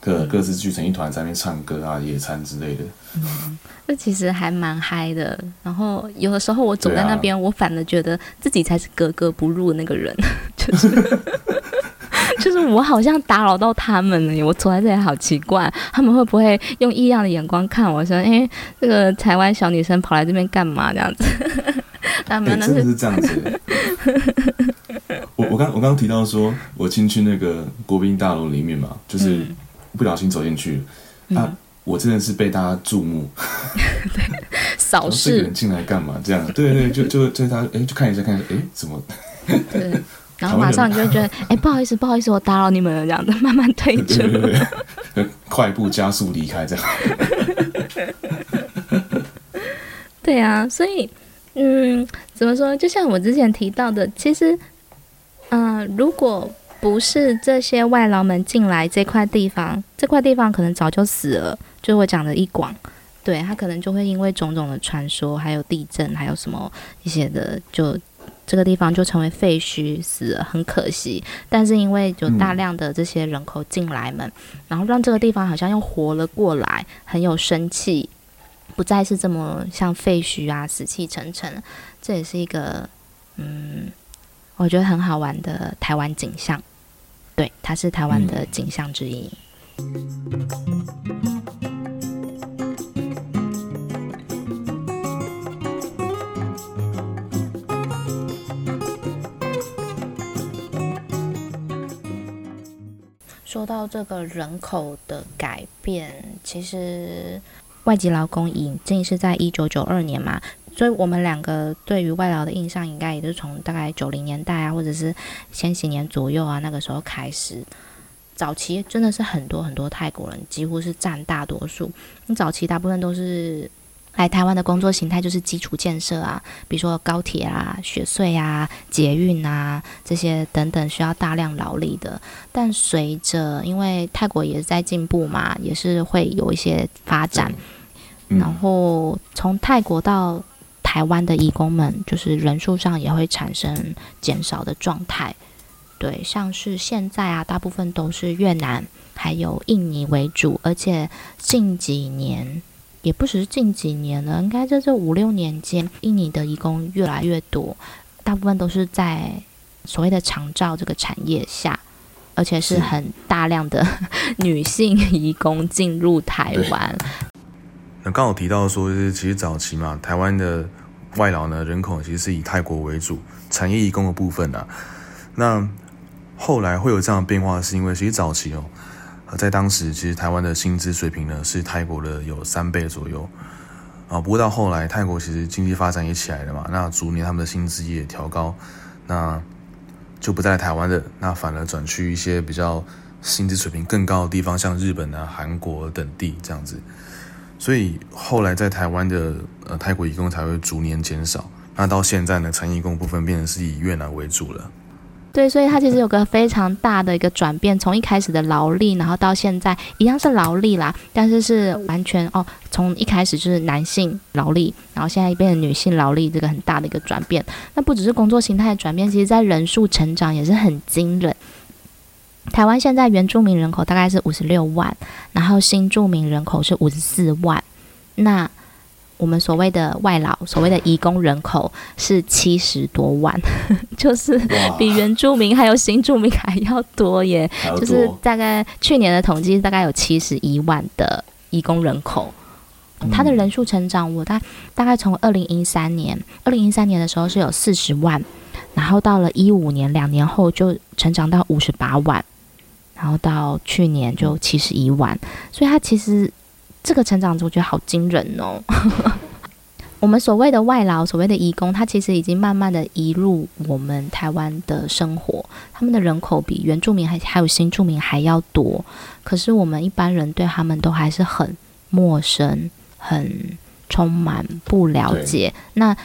Speaker 1: 各各自聚成一团在那边唱歌啊、野餐之类的。
Speaker 2: 嗯。这其实还蛮嗨的，然后有的时候我走在那边，啊、我反而觉得自己才是格格不入的那个人，就是就 是我好像打扰到他们了，我走在这里好奇怪，他们会不会用异样的眼光看我说，哎，这个台湾小女生跑来这边干嘛这样子？他们
Speaker 1: 真的是这样子。我我刚我刚刚提到说，我进去那个国宾大楼里面嘛，就是不小心走进去，嗯、啊。我真的是被大家注目，
Speaker 2: 对，扫视。这个人
Speaker 1: 进来干嘛？这样，对对，就就就他，哎，就看一下看一下，哎，怎么？
Speaker 2: 对，然后马上你就会觉得，哎，不好意思，不好意思，我打扰你们了，这样子，慢慢退出，对对
Speaker 1: 对，快步加速离开，这样。
Speaker 2: 对啊，所以，嗯，怎么说？就像我之前提到的，其实，嗯、呃，如果。不是这些外劳们进来这块地方，这块地方可能早就死了。就我讲的一广，对，他可能就会因为种种的传说，还有地震，还有什么一些的，就这个地方就成为废墟，死了很可惜。但是因为有大量的这些人口进来们，然后让这个地方好像又活了过来，很有生气，不再是这么像废墟啊，死气沉沉。这也是一个嗯，我觉得很好玩的台湾景象。对，它是台湾的景象之一。说到这个人口的改变，其实外籍劳工引进是在一九九二年嘛，所以我们两个对于外劳的印象应该也是从大概九零年代啊，或者是千禧年左右啊，那个时候开始。早期真的是很多很多泰国人，几乎是占大多数。你早期大部分都是。来台湾的工作形态就是基础建设啊，比如说高铁啊、雪隧啊、捷运啊这些等等，需要大量劳力的。但随着因为泰国也是在进步嘛，也是会有一些发展。嗯、然后从泰国到台湾的义工们，就是人数上也会产生减少的状态。对，像是现在啊，大部分都是越南还有印尼为主，而且近几年。也不只是近几年了，应该在这五六年间，印尼的移工越来越多，大部分都是在所谓的长照这个产业下，而且是很大量的 女性移工进入台湾。
Speaker 3: 那刚好提到说，就是其实早期嘛，台湾的外劳呢人口其实是以泰国为主，产业移工的部分啊，那后来会有这样的变化，是因为其实早期哦。在当时，其实台湾的薪资水平呢是泰国的有三倍左右啊。不过到后来，泰国其实经济发展也起来了嘛，那逐年他们的薪资也调高，那就不在台湾的，那反而转去一些比较薪资水平更高的地方，像日本啊、韩国等地这样子。所以后来在台湾的呃泰国移工才会逐年减少。那到现在呢，成移工部分变成是以越南为主了。
Speaker 2: 对，所以它其实有个非常大的一个转变，从一开始的劳力，然后到现在一样是劳力啦，但是是完全哦，从一开始就是男性劳力，然后现在变成女性劳力，这个很大的一个转变。那不只是工作形态的转变，其实在人数成长也是很惊人。台湾现在原住民人口大概是五十六万，然后新住民人口是五十四万，那。我们所谓的外劳，所谓的移工人口是七十多万，就是比原住民还有新住民还要多耶。多就是大概去年的统计，大概有七十一万的移工人口。它的人数成长，我大大概从二零一三年，二零一三年的时候是有四十万，然后到了一五年，两年后就成长到五十八万，然后到去年就七十一万，所以它其实。这个成长我觉得好惊人哦！我们所谓的外劳，所谓的移工，他其实已经慢慢的移入我们台湾的生活。他们的人口比原住民还还有新住民还要多，可是我们一般人对他们都还是很陌生，很充满不了解。那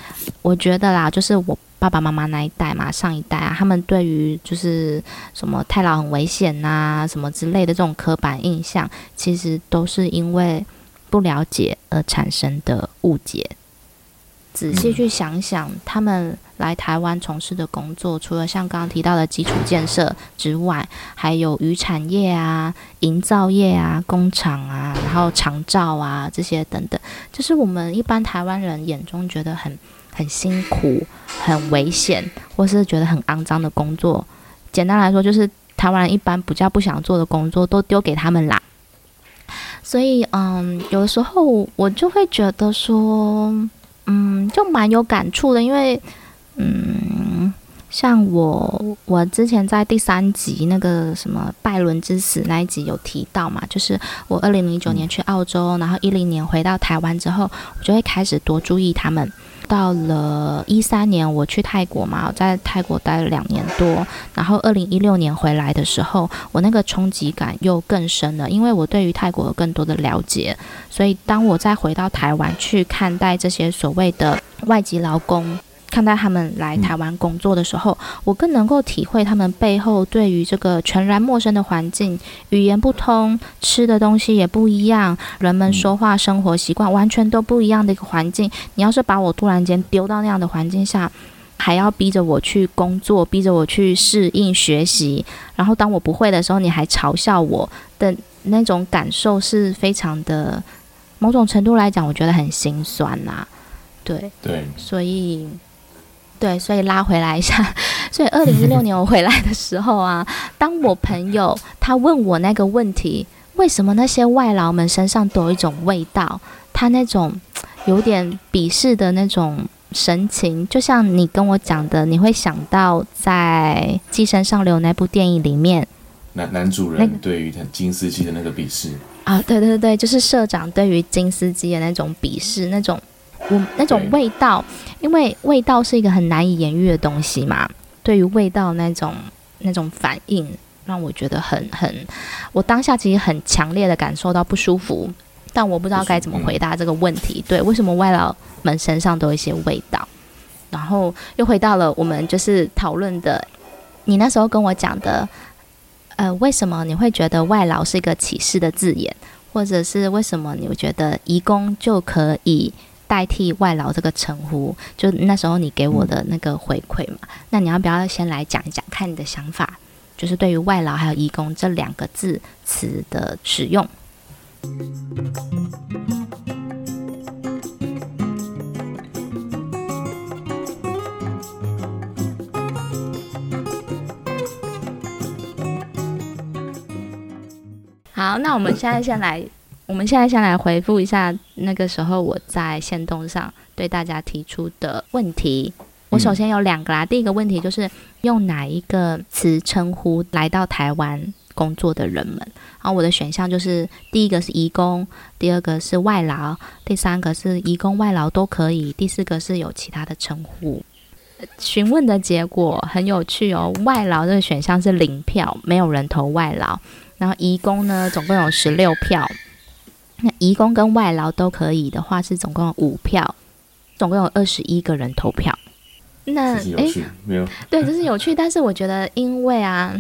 Speaker 2: 我觉得啦，就是我。爸爸妈妈那一代嘛，上一代啊，他们对于就是什么太老很危险呐、啊，什么之类的这种刻板印象，其实都是因为不了解而产生的误解。仔细去想想，他们来台湾从事的工作，除了像刚刚提到的基础建设之外，还有渔产业啊、营造业啊、工厂啊，然后长照啊这些等等，就是我们一般台湾人眼中觉得很。很辛苦、很危险，或是觉得很肮脏的工作，简单来说，就是台湾人一般比较不想做的工作，都丢给他们啦。所以，嗯，有的时候我就会觉得说，嗯，就蛮有感触的，因为，嗯。像我，我之前在第三集那个什么拜伦之死那一集有提到嘛，就是我二零零九年去澳洲，然后一零年回到台湾之后，我就会开始多注意他们。到了一三年我去泰国嘛，我在泰国待了两年多，然后二零一六年回来的时候，我那个冲击感又更深了，因为我对于泰国有更多的了解，所以当我再回到台湾去看待这些所谓的外籍劳工。看待他们来台湾工作的时候，嗯、我更能够体会他们背后对于这个全然陌生的环境、语言不通、吃的东西也不一样、人们说话、生活习惯完全都不一样的一个环境。你要是把我突然间丢到那样的环境下，还要逼着我去工作，逼着我去适应学习，然后当我不会的时候，你还嘲笑我的那种感受是非常的，某种程度来讲，我觉得很心酸呐、啊。对
Speaker 1: 对，
Speaker 2: 所以对，所以拉回来一下，所以二零一六年我回来的时候啊，当我朋友他问我那个问题，为什么那些外劳们身上都有一种味道？他那种有点鄙视的那种。神情就像你跟我讲的，你会想到在《寄生上流》那部电影里面，
Speaker 1: 男男主人对于他金斯基的那个鄙视
Speaker 2: 啊，对对对，就是社长对于金斯基的那种鄙视，那种我那种味道，因为味道是一个很难以言喻的东西嘛。对于味道那种那种反应，让我觉得很很，我当下其实很强烈的感受到不舒服。但我不知道该怎么回答这个问题。对，为什么外劳们身上都有一些味道？然后又回到了我们就是讨论的，你那时候跟我讲的，呃，为什么你会觉得外劳是一个歧视的字眼，或者是为什么你会觉得移工就可以代替外劳这个称呼？就那时候你给我的那个回馈嘛。那你要不要先来讲一讲，看你的想法，就是对于外劳还有义工这两个字词的使用？好，那我们现在先来，我们现在先来回复一下那个时候我在线动上对大家提出的问题。我首先有两个啦，第一个问题就是用哪一个词称呼来到台湾工作的人们，然后我的选项就是第一个是移工，第二个是外劳，第三个是移工外劳都可以，第四个是有其他的称呼。询问的结果很有趣哦，外劳这个选项是零票，没有人投外劳。然后移工呢，总共有十六票。那移工跟外劳都可以的话，是总共有五票，总共有二十一个人投票。那诶，
Speaker 1: 没有
Speaker 2: 对，这是有趣，但是我觉得因为啊。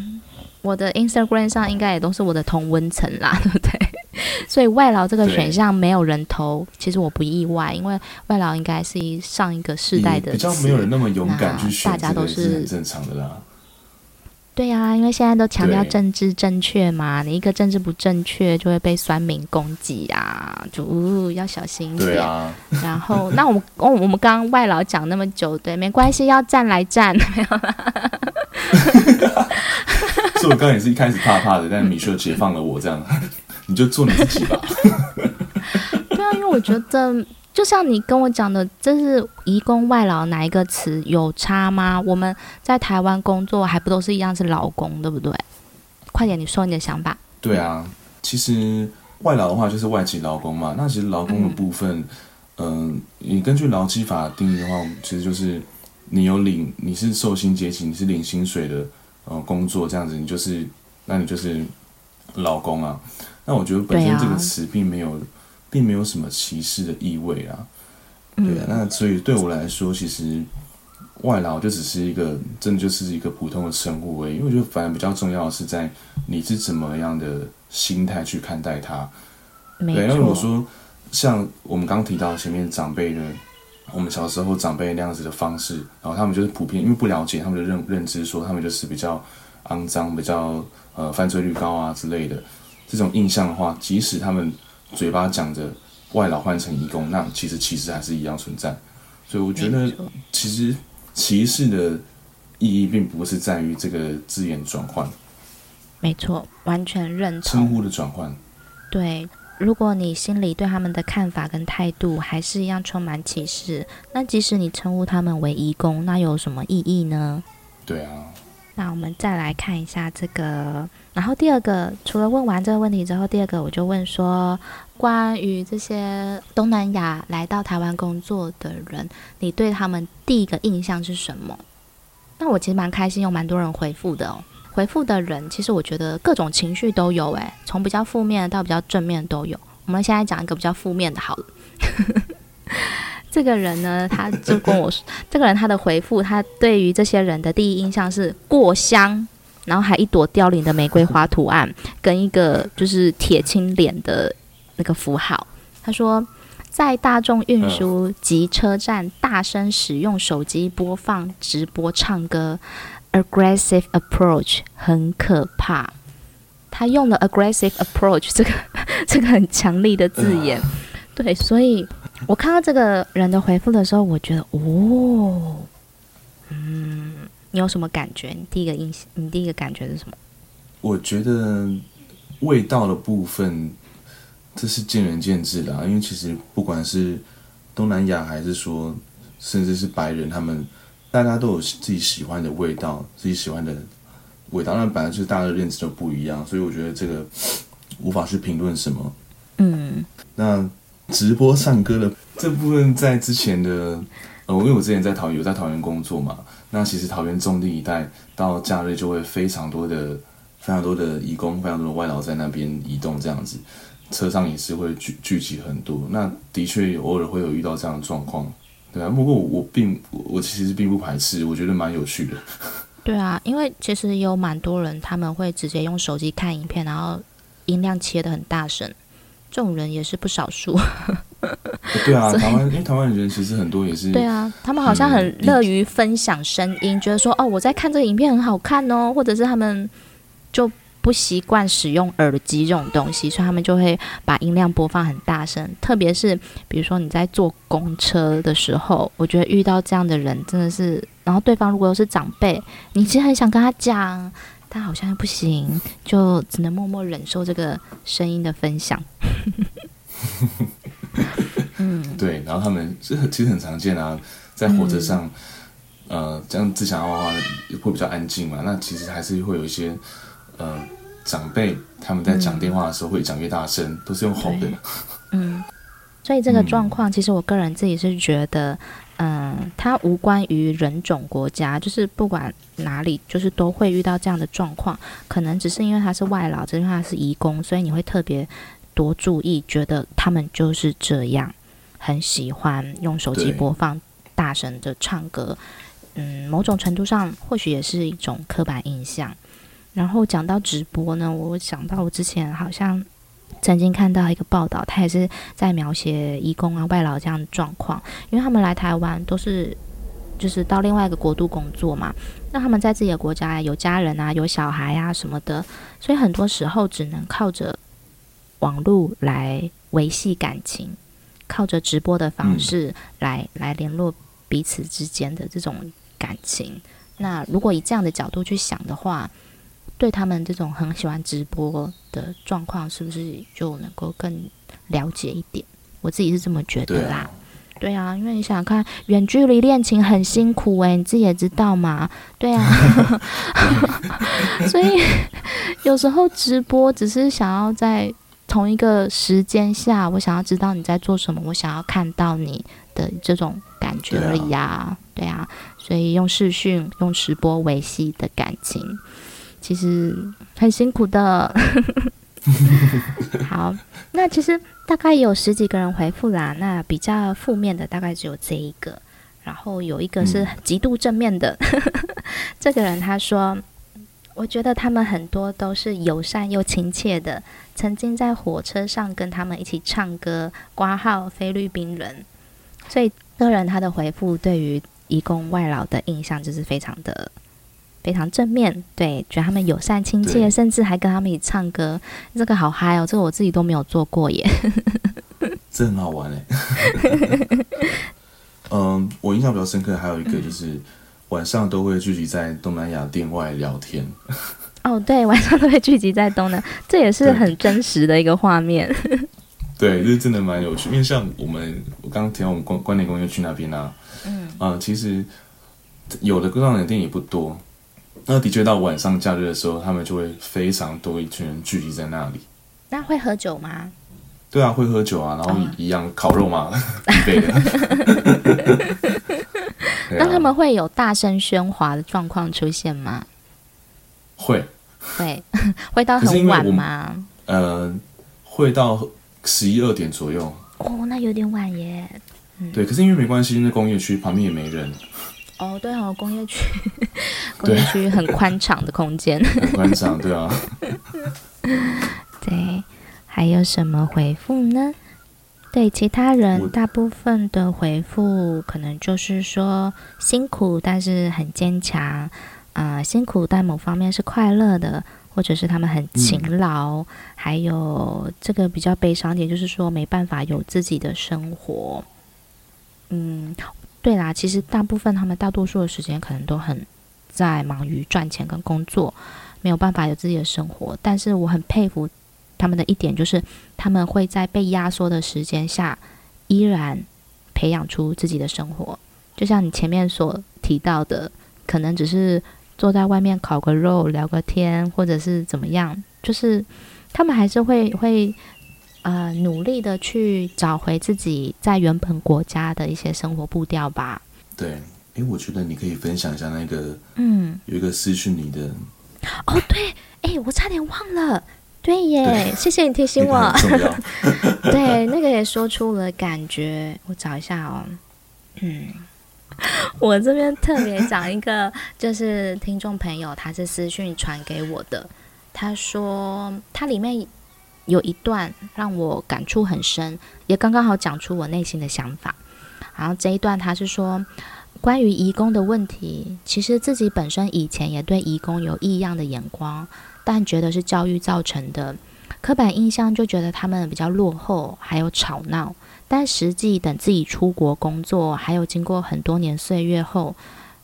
Speaker 2: 我的 Instagram 上应该也都是我的同温层啦，对 不对？所以外劳这个选项没有人投，其实我不意外，因为外劳应该是上一个世代的，
Speaker 1: 比较没有人那么勇敢去选，
Speaker 2: 大家都是
Speaker 1: 很正常的啦。
Speaker 2: 对呀、啊，因为现在都强调政治正确嘛，你一个政治不正确就会被酸民攻击呀，就、呃、要小心一点。
Speaker 1: 对啊。
Speaker 2: 然后，那我们哦，我们刚刚外劳讲那么久，对，没关系，要站来站，没有啦。
Speaker 1: 所以我刚刚也是一开始怕怕的，但米秀解放了我，这样你就做你自己吧。
Speaker 2: 对啊，因为我觉得，就像你跟我讲的，这是移工外劳哪一个词有差吗？我们在台湾工作还不都是一样是劳工，对不对？快点，你说你的想法。
Speaker 1: 对啊，其实外劳的话就是外籍劳工嘛。那其实劳工的部分，嗯、呃，你根据劳基法定义的话，其实就是你有领，你是受薪阶级，你是领薪水的。呃，工作这样子，你就是，那你就是劳工啊。那我觉得本身这个词并没有，并没有什么歧视的意味啊。对啊，那所以对我来说，其实外劳就只是一个，真的就是一个普通的称呼而已。因为我觉得反而比较重要的是在你是怎么样的心态去看待它。对，因为如果说像我们刚刚提到前面长辈的。我们小时候长辈那样子的方式，然后他们就是普遍因为不了解，他们就认认知说他们就是比较肮脏、比较呃犯罪率高啊之类的这种印象的话，即使他们嘴巴讲着外劳换成移工，那其实歧视还是一样存在。所以我觉得其实歧视的意义并不是在于这个字眼转换。
Speaker 2: 没错，完全认同。
Speaker 1: 称呼的转换。
Speaker 2: 对。如果你心里对他们的看法跟态度还是一样充满歧视，那即使你称呼他们为移工，那有什么意义呢？
Speaker 1: 对啊。
Speaker 2: 那我们再来看一下这个，然后第二个，除了问完这个问题之后，第二个我就问说，关于这些东南亚来到台湾工作的人，你对他们第一个印象是什么？那我其实蛮开心，有蛮多人回复的。回复的人，其实我觉得各种情绪都有，诶，从比较负面到比较正面都有。我们现在讲一个比较负面的，好了。这个人呢，他就跟我说，这个人他的回复，他对于这些人的第一印象是过香，然后还一朵凋零的玫瑰花图案，跟一个就是铁青脸的那个符号。他说，在大众运输及车站大声使用手机播放直播唱歌，aggressive approach 很可怕。他用了 aggressive approach 这个 这个很强力的字眼，对，所以我看到这个人的回复的时候，我觉得哦，嗯，你有什么感觉？你第一个印象，你第一个感觉是什么？
Speaker 1: 我觉得味道的部分，这是见仁见智的啊，因为其实不管是东南亚还是说，甚至是白人，他们大家都有自己喜欢的味道，自己喜欢的。味道，那本来就是大家的认知都不一样，所以我觉得这个无法去评论什么。
Speaker 2: 嗯，
Speaker 1: 那直播唱歌的这部分，在之前的呃，因为我之前在桃园有在桃园工作嘛，那其实桃园中坜一带到假日就会非常多的、非常多的移工、非常多的外劳在那边移动，这样子车上也是会聚聚集很多。那的确偶尔会有遇到这样的状况，对啊。不过我我并我其实并不排斥，我觉得蛮有趣的。
Speaker 2: 对啊，因为其实有蛮多人他们会直接用手机看影片，然后音量切得很大声，这种人也是不少数。
Speaker 1: 对啊，台湾因为台湾人其实很多也是。
Speaker 2: 对啊，他们好像很乐于分享声音，嗯、觉得说哦，我在看这个影片很好看哦，或者是他们就。不习惯使用耳机这种东西，所以他们就会把音量播放很大声。特别是比如说你在坐公车的时候，我觉得遇到这样的人真的是，然后对方如果又是长辈，你其实很想跟他讲，但好像不行，就只能默默忍受这个声音的分享。
Speaker 1: 嗯，对。然后他们这其实很常见啊，在火车上，嗯、呃，这样自讲话话会比较安静嘛。那其实还是会有一些。呃，长辈他们在讲电话的时候会讲越大声，嗯、都是用吼的。
Speaker 2: 嗯，所以这个状况，其实我个人自己是觉得，嗯、呃，它无关于人种国家，就是不管哪里，就是都会遇到这样的状况。可能只是因为他是外劳，只是因为他是移工，所以你会特别多注意，觉得他们就是这样，很喜欢用手机播放大声的唱歌。嗯，某种程度上，或许也是一种刻板印象。然后讲到直播呢，我想到我之前好像曾经看到一个报道，他也是在描写移工啊、外劳这样的状况，因为他们来台湾都是就是到另外一个国度工作嘛，那他们在自己的国家有家人啊、有小孩啊什么的，所以很多时候只能靠着网络来维系感情，靠着直播的方式来、嗯、来联络彼此之间的这种感情。那如果以这样的角度去想的话，对他们这种很喜欢直播的状况，是不是就能够更了解一点？我自己是这么觉得啦。对啊，因为你想想看，远距离恋情很辛苦诶、欸，你自己也知道嘛。对啊，所以有时候直播只是想要在同一个时间下，我想要知道你在做什么，我想要看到你的这种感觉而已啊。对啊，所以用视讯、用直播维系的感情。其实很辛苦的。好，那其实大概有十几个人回复啦。那比较负面的大概只有这一个，然后有一个是极度正面的。这个人他说：“我觉得他们很多都是友善又亲切的，曾经在火车上跟他们一起唱歌，挂号菲律宾人。”所以这个人他的回复对于移工外劳的印象就是非常的。非常正面，对，觉得他们友善亲切，甚至还跟他们一起唱歌，这个好嗨哦！这个我自己都没有做过耶，
Speaker 1: 这很好玩哎。嗯，我印象比较深刻的还有一个就是晚上都会聚集在东南亚店外聊天。
Speaker 2: 哦，对，晚上都会聚集在东南，这也是很真实的一个画面。
Speaker 1: 对，这是真的蛮有趣，因为像我们我刚刚提到我们关关联公园区那边啊，嗯啊，其实有的东南亚店也不多。那的确，到晚上假日的时候，他们就会非常多一群人聚集在那里。
Speaker 2: 那会喝酒吗？
Speaker 1: 对啊，会喝酒啊，然后一样烤肉嘛，必备的。
Speaker 2: 那他们会有大声喧哗的状况出现吗？
Speaker 1: 会，
Speaker 2: 会，会到很晚吗？
Speaker 1: 呃，会到十一二点左右。
Speaker 2: 哦，那有点晚耶。嗯，
Speaker 1: 对，可是因为没关系，那工业区旁边也没人。
Speaker 2: 哦，对哦，工业区，工业区很宽敞的空间，
Speaker 1: 很宽敞，对啊。
Speaker 2: 对，还有什么回复呢？对其他人，大部分的回复可能就是说辛苦，但是很坚强啊、呃，辛苦但某方面是快乐的，或者是他们很勤劳。嗯、还有这个比较悲伤点，就是说没办法有自己的生活。嗯，对啦，其实大部分他们大多数的时间可能都很在忙于赚钱跟工作，没有办法有自己的生活。但是我很佩服。他们的一点就是，他们会在被压缩的时间下，依然培养出自己的生活。就像你前面所提到的，可能只是坐在外面烤个肉、聊个天，或者是怎么样，就是他们还是会会呃努力的去找回自己在原本国家的一些生活步调吧。
Speaker 1: 对，诶，我觉得你可以分享一下那个，
Speaker 2: 嗯，
Speaker 1: 有一个私讯你的，
Speaker 2: 哦，对，哎，我差点忘了。对耶，对谢谢你提醒我。对，那个也说出了感觉。我找一下哦。嗯，我这边特别讲一个，就是听众朋友，他是私讯传给我的。他说，他里面有一段让我感触很深，也刚刚好讲出我内心的想法。然后这一段他是说，关于移工的问题，其实自己本身以前也对移工有异样的眼光。但觉得是教育造成的刻板印象，就觉得他们比较落后，还有吵闹。但实际等自己出国工作，还有经过很多年岁月后，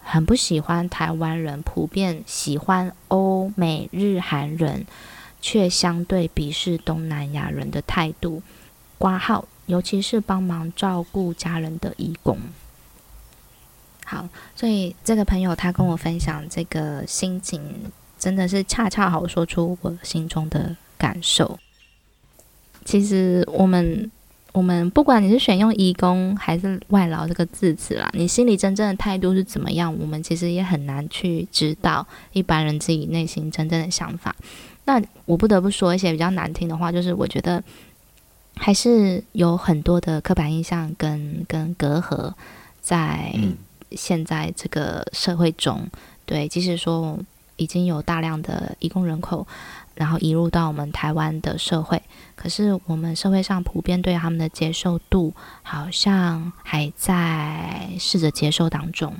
Speaker 2: 很不喜欢台湾人，普遍喜欢欧美日韩人，却相对鄙视东南亚人的态度。挂号，尤其是帮忙照顾家人的义工。好，所以这个朋友他跟我分享这个心情。真的是恰恰好说出我心中的感受。其实我们我们不管你是选用义工还是外劳这个字词啦，你心里真正的态度是怎么样，我们其实也很难去知道一般人自己内心真正的想法。那我不得不说一些比较难听的话，就是我觉得还是有很多的刻板印象跟跟隔阂在现在这个社会中。对，即使说。已经有大量的移工人口，然后移入到我们台湾的社会，可是我们社会上普遍对他们的接受度好像还在试着接受当中。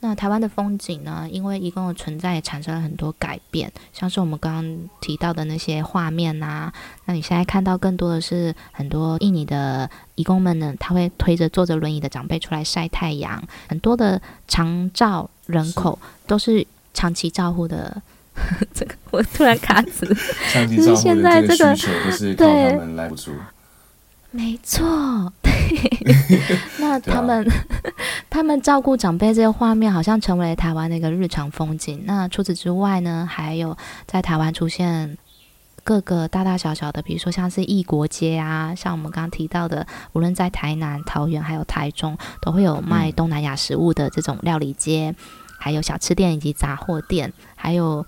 Speaker 2: 那台湾的风景呢？因为移工的存在也产生了很多改变，像是我们刚刚提到的那些画面啊。那你现在看到更多的是很多印尼的移工们呢，他会推着坐着轮椅的长辈出来晒太阳，很多的长照人口都是。长期照护的 这个，我突然卡词。
Speaker 1: 长期照护的这个需
Speaker 2: 没错，对。那他们、啊、他们照顾长辈这个画面，好像成为台湾的一个日常风景。那除此之外呢，还有在台湾出现各个大大小小的，比如说像是异国街啊，像我们刚刚提到的，无论在台南、桃园还有台中，都会有卖东南亚食物的这种料理街。嗯还有小吃店以及杂货店，还有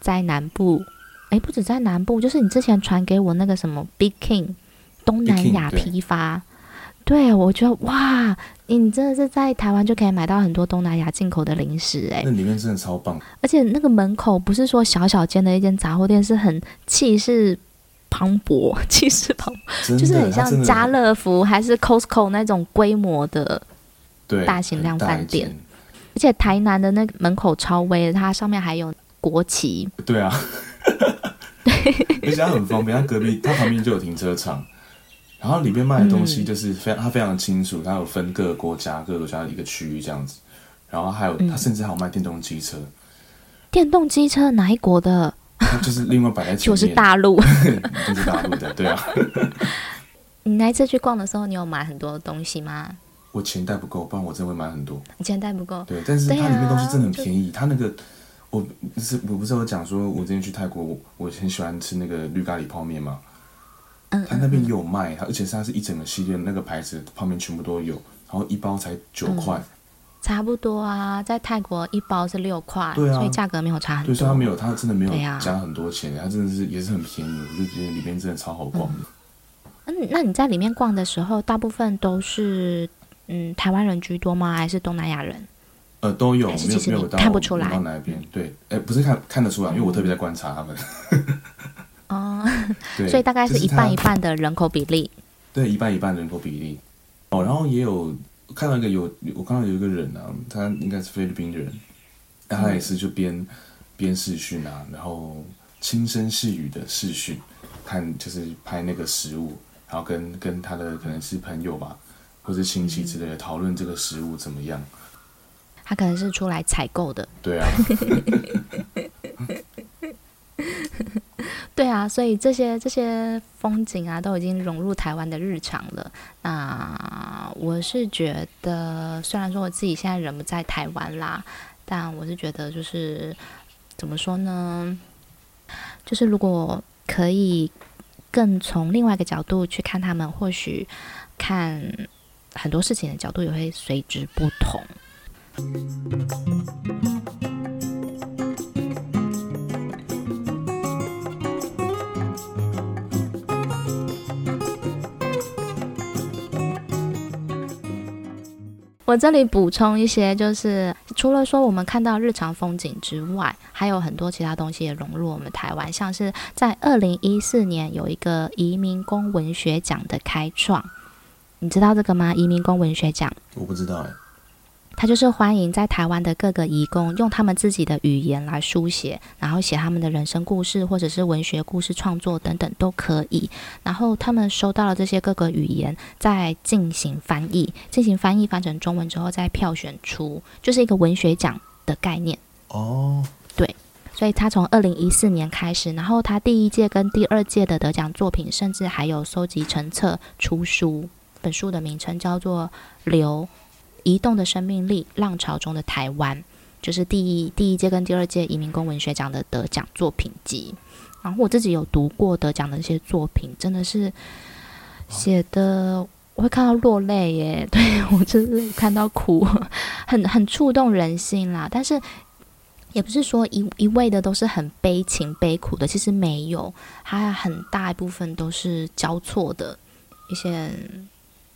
Speaker 2: 在南部，诶，不止在南部，就是你之前传给我那个什么 Big King 东南亚批发，对，我觉得哇，你真的是在台湾就可以买到很多东南亚进口的零食，诶，
Speaker 1: 那里面真的超棒，
Speaker 2: 而且那个门口不是说小小间的一间杂货店，是很气势磅礴，气势磅礴，就是很像家乐福还是 Costco 那种规模的大型量贩店。而且台南的那个门口超威，它上面还有国旗。
Speaker 1: 对啊，对，而且它很方便，它隔壁它旁边就有停车场，然后里面卖的东西就是非常，它非常的清楚，它有分各个国家各个国家的一个区域这样子，然后还有它甚至还有卖电动机车。
Speaker 2: 电动机车哪一国的？
Speaker 1: 就是另外摆在前面，
Speaker 2: 就是大陆，
Speaker 1: 就是大陆的，对啊。
Speaker 2: 你那一次去逛的时候，你有买很多东西吗？
Speaker 1: 我钱带不够，不然我真的会买很多。
Speaker 2: 你钱带不够？
Speaker 1: 对，但是它里面东西真的很便宜。它、啊、那个，我是我不是有讲说，我之前去泰国，我我很喜欢吃那个绿咖喱泡面嘛。嗯，他。那边也有卖，而且它是一整个系列，那个牌子旁边全部都有，然后一包才九块、嗯。
Speaker 2: 差不多啊，在泰国一包是六块，
Speaker 1: 对啊，
Speaker 2: 所以价格没有差很多。
Speaker 1: 对，所以它没有，它真的没有加很多钱，它真的是也是很便宜，我就觉得里面真的超好逛的。
Speaker 2: 嗯，那你在里面逛的时候，大部分都是。嗯，台湾人居多吗？还是东南亚人？
Speaker 1: 呃，都有，
Speaker 2: 其实
Speaker 1: 没有
Speaker 2: 看不出来
Speaker 1: 到哪一边？对，哎，不是看看得出来，因为我特别在观察他们。
Speaker 2: 哦，所以大概是一半一半的人口比例。
Speaker 1: 对，一半一半人口比例。哦，然后也有看到一个有，我看到有一个人啊，他应该是菲律宾人，那他也是就边边试训啊，然后轻声细语的试训，看就是拍那个食物，然后跟跟他的可能是朋友吧，或是亲戚之类的讨论这个食物怎么样。
Speaker 2: 他可能是出来采购的。
Speaker 1: 对啊。
Speaker 2: 对啊，所以这些这些风景啊，都已经融入台湾的日常了。那我是觉得，虽然说我自己现在人不在台湾啦，但我是觉得，就是怎么说呢？就是如果可以更从另外一个角度去看他们，或许看很多事情的角度也会随之不同。我这里补充一些，就是除了说我们看到日常风景之外，还有很多其他东西也融入我们台湾，像是在二零一四年有一个移民工文学奖的开创，你知道这个吗？移民工文学奖？
Speaker 1: 我不知道哎。
Speaker 2: 他就是欢迎在台湾的各个移工用他们自己的语言来书写，然后写他们的人生故事，或者是文学故事创作等等都可以。然后他们收到了这些各个语言，再进行翻译，进行翻译翻成中文之后再票选出，就是一个文学奖的概念。
Speaker 1: 哦，
Speaker 2: 对，所以他从二零一四年开始，然后他第一届跟第二届的得奖作品，甚至还有收集成册出书。本书的名称叫做《流》。移动的生命力，浪潮中的台湾，就是第一第一届跟第二届移民工文学奖的得奖作品集。然后我自己有读过得奖的一些作品，真的是写的我会看到落泪耶，对，我真是看到哭，很很触动人心啦。但是也不是说一一味的都是很悲情悲苦的，其实没有，它很大一部分都是交错的一些。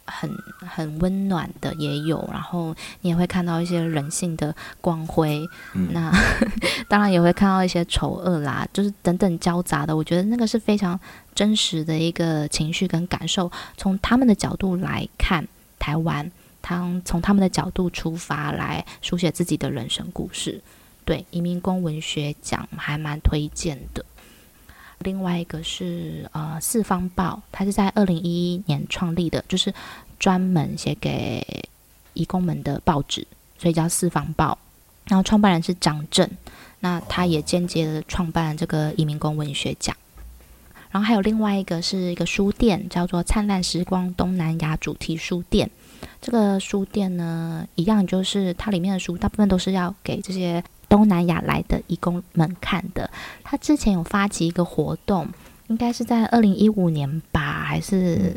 Speaker 2: 很很温暖的也有，然后你也会看到一些人性的光辉，嗯、那 当然也会看到一些丑恶啦，就是等等交杂的。我觉得那个是非常真实的一个情绪跟感受。从他们的角度来看台湾，他从他们的角度出发来书写自己的人生故事。对，移民工文学奖还蛮推荐的。另外一个是呃四方报，它是在二零一一年创立的，就是专门写给移工们的报纸，所以叫四方报。然后创办人是张震，那他也间接的创办了这个移民工文学奖。然后还有另外一个是一个书店，叫做灿烂时光东南亚主题书店。这个书店呢，一样就是它里面的书大部分都是要给这些。东南亚来的义工们看的，他之前有发起一个活动，应该是在二零一五年吧，还是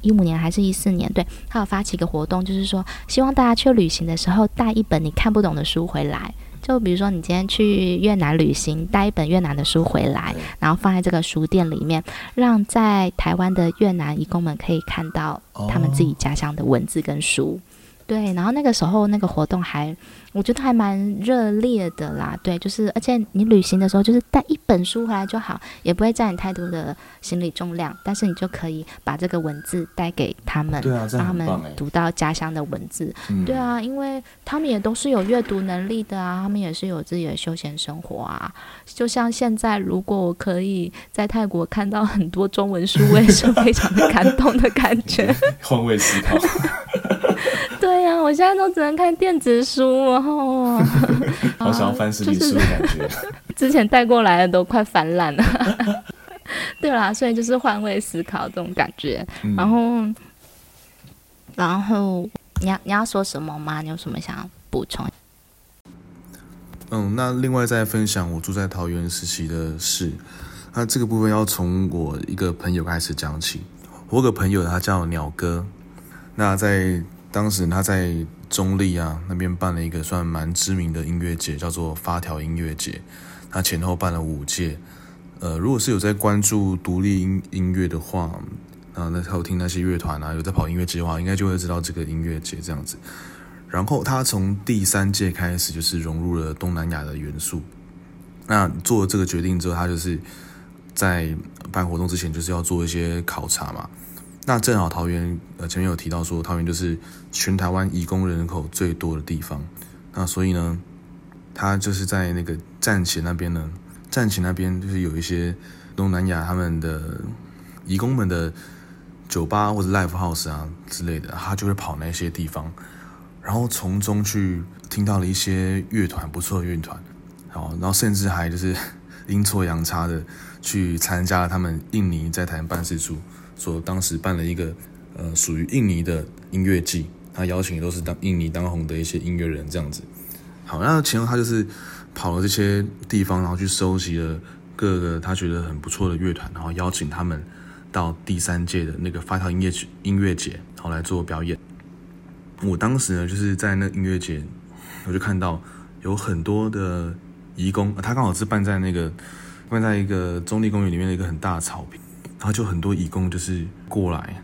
Speaker 2: 一五年，还是一四年？对，他有发起一个活动，就是说希望大家去旅行的时候带一本你看不懂的书回来。就比如说你今天去越南旅行，带一本越南的书回来，然后放在这个书店里面，让在台湾的越南义工们可以看到他们自己家乡的文字跟书。对，然后那个时候那个活动还。我觉得还蛮热烈的啦，对，就是而且你旅行的时候就是带一本书回来就好，也不会占你太多的行李重量，但是你就可以把这个文字带给他们，
Speaker 1: 对啊，让他们
Speaker 2: 读到家乡的文字，对啊，因为他们也都是有阅读能力的啊，他们也是有自己的休闲生活啊，就像现在，如果我可以在泰国看到很多中文书，我也是非常的感动的感觉，
Speaker 1: 换位思考。
Speaker 2: 对呀、啊，我现在都只能看电子书，然后
Speaker 1: 好想要翻实体书的感觉。
Speaker 2: 之前带过来的都快翻烂了。对啦，所以就是换位思考这种感觉。嗯、然后，然后你要你要说什么吗？你有什么想要补充？
Speaker 3: 嗯，那另外再分享我住在桃园时期的事。那这个部分要从我一个朋友开始讲起。我有个朋友他叫鸟哥。那在当时他在中立啊那边办了一个算蛮知名的音乐节，叫做发条音乐节。他前后办了五届。呃，如果是有在关注独立音音乐的话，
Speaker 1: 啊，那还有听那些乐团啊，有在跑音乐节的话，应该就会知道这个音乐节这样子。然后他从第三届开始就是融入了东南亚的元素。那做了这个决定之后，他就是在办活动之前就是要做一些考察嘛。那正好桃园呃前面有提到说，桃园就是全台湾移工人口最多的地方。那所以呢，他就是在那个站前那边呢，站前那边就是有一些东南亚他们的移工们的酒吧或者 live house 啊之类的，他就会跑那些地方。然后从中去听到了一些乐团，不错的乐团，好，然后甚至还就是阴错阳差的去参加了他们印尼在台湾办事处所当时办了一个呃属于印尼的音乐季，他邀请都是当印尼当红的一些音乐人这样子。好，那前后他就是跑了这些地方，然后去收集了各个他觉得很不错的乐团，然后邀请他们到第三届的那个发条音乐音乐节，然后来做表演。我当时呢，就是在那音乐节，我就看到有很多的移工，他刚好是办在那个办在一个中立公园里面的一个很大的草坪，然后就很多移工就是过来，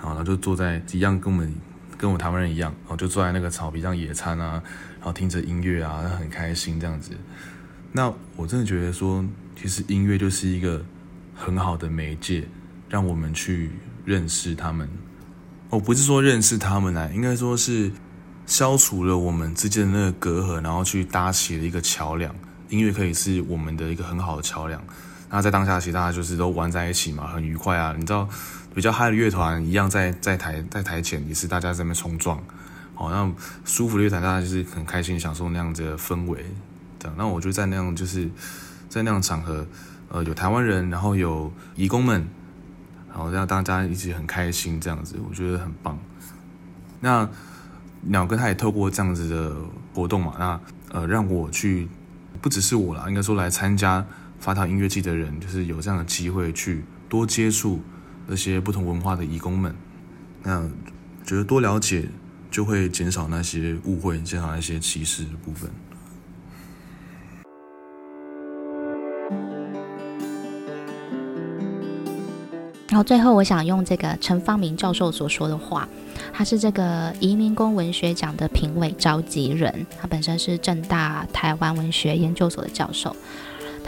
Speaker 1: 然后就坐在一样跟我们跟我台湾人一样，然后就坐在那个草坪上野餐啊，然后听着音乐啊，很开心这样子。那我真的觉得说，其实音乐就是一个很好的媒介，让我们去认识他们。我不是说认识他们呢，应该说是消除了我们之间的那个隔阂，然后去搭起了一个桥梁。音乐可以是我们的一个很好的桥梁。那在当下，其实大家就是都玩在一起嘛，很愉快啊。你知道，比较嗨的乐团一样在在台在台前也是大家在那边冲撞，好，那舒服的乐团大家就是很开心享受那样子的氛围。这样，那我觉得在那样就是在那样场合，呃，有台湾人，然后有义工们。然后让大家一起很开心，这样子我觉得很棒。那鸟哥他也透过这样子的活动嘛，那呃让我去，不只是我啦，应该说来参加发条音乐季的人，就是有这样的机会去多接触那些不同文化的移工们。那觉得多了解就会减少那些误会，减少那些歧视的部分。
Speaker 2: 然后最后，我想用这个陈方明教授所说的话，他是这个移民工文学奖的评委召集人，他本身是政大台湾文学研究所的教授。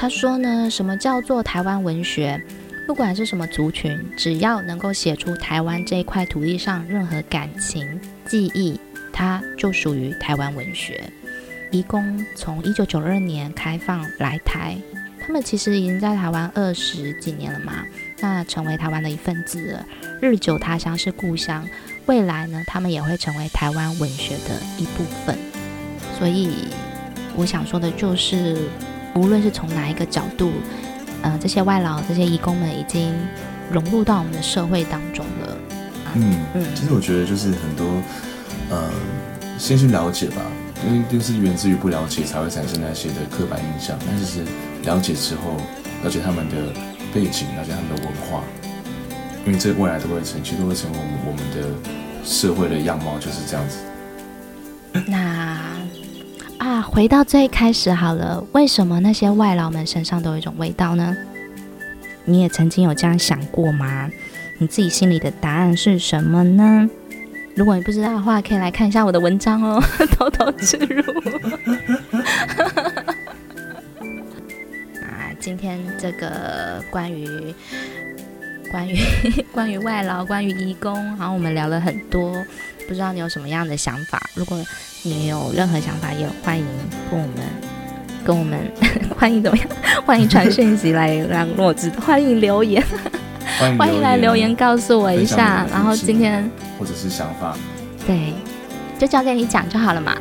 Speaker 2: 他说呢，什么叫做台湾文学？不管是什么族群，只要能够写出台湾这一块土地上任何感情、记忆，它就属于台湾文学。移工从一九九二年开放来台，他们其实已经在台湾二十几年了嘛。那成为台湾的一份子了，日久他乡是故乡，未来呢，他们也会成为台湾文学的一部分。所以，我想说的就是，无论是从哪一个角度，嗯、呃，这些外劳、这些义工们已经融入到我们的社会当中了。
Speaker 4: 嗯嗯，其实我觉得就是很多，呃，先去了解吧，因为就是源自于不了解才会产生那些的刻板印象，但是了解之后，了解他们的。背景，了解他们的文化，因为这未来都会成，其实都会成为我们我们的社会的样貌，就是这样子。
Speaker 2: 那啊，回到最开始好了，为什么那些外劳们身上都有一种味道呢？你也曾经有这样想过吗？你自己心里的答案是什么呢？如果你不知道的话，可以来看一下我的文章哦，偷偷植入。啊今天这个关于关于 关于外劳、关于义工，然后我们聊了很多，不知道你有什么样的想法？如果你有任何想法，也欢迎跟我们跟我们欢迎怎么样？欢迎传讯息来让我知道，欢迎留言，欢迎，来留言告诉我一下。然后今天
Speaker 4: 或者是想法，
Speaker 2: 对，就交给你讲就好了嘛。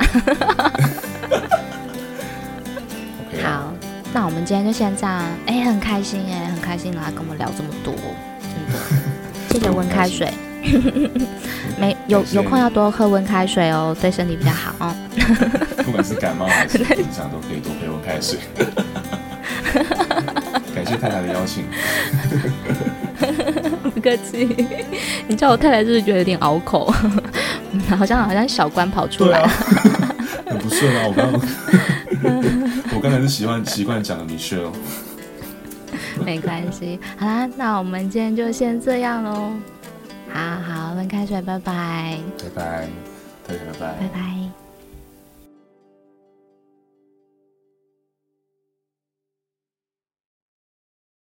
Speaker 2: 好那我们今天就先这样，哎、欸，很开心哎，很开心来跟我们聊这么多，真的，谢谢温开水，没有有空要多喝温开水哦，对身体比较好哦。
Speaker 4: 不管是感冒还是平常都可以多喝温开水。感谢太太的邀请，
Speaker 2: 不客气。你叫我太太是不是觉得有点拗口？好像好像小关跑出来，
Speaker 4: 很不顺啊，我刚刚。我刚才是习惯习惯讲的 Michelle 哦，
Speaker 2: 没关系。好啦，那我们今天就先这样喽。好好，温开水，拜拜，
Speaker 1: 拜拜，大家拜拜，
Speaker 2: 拜拜。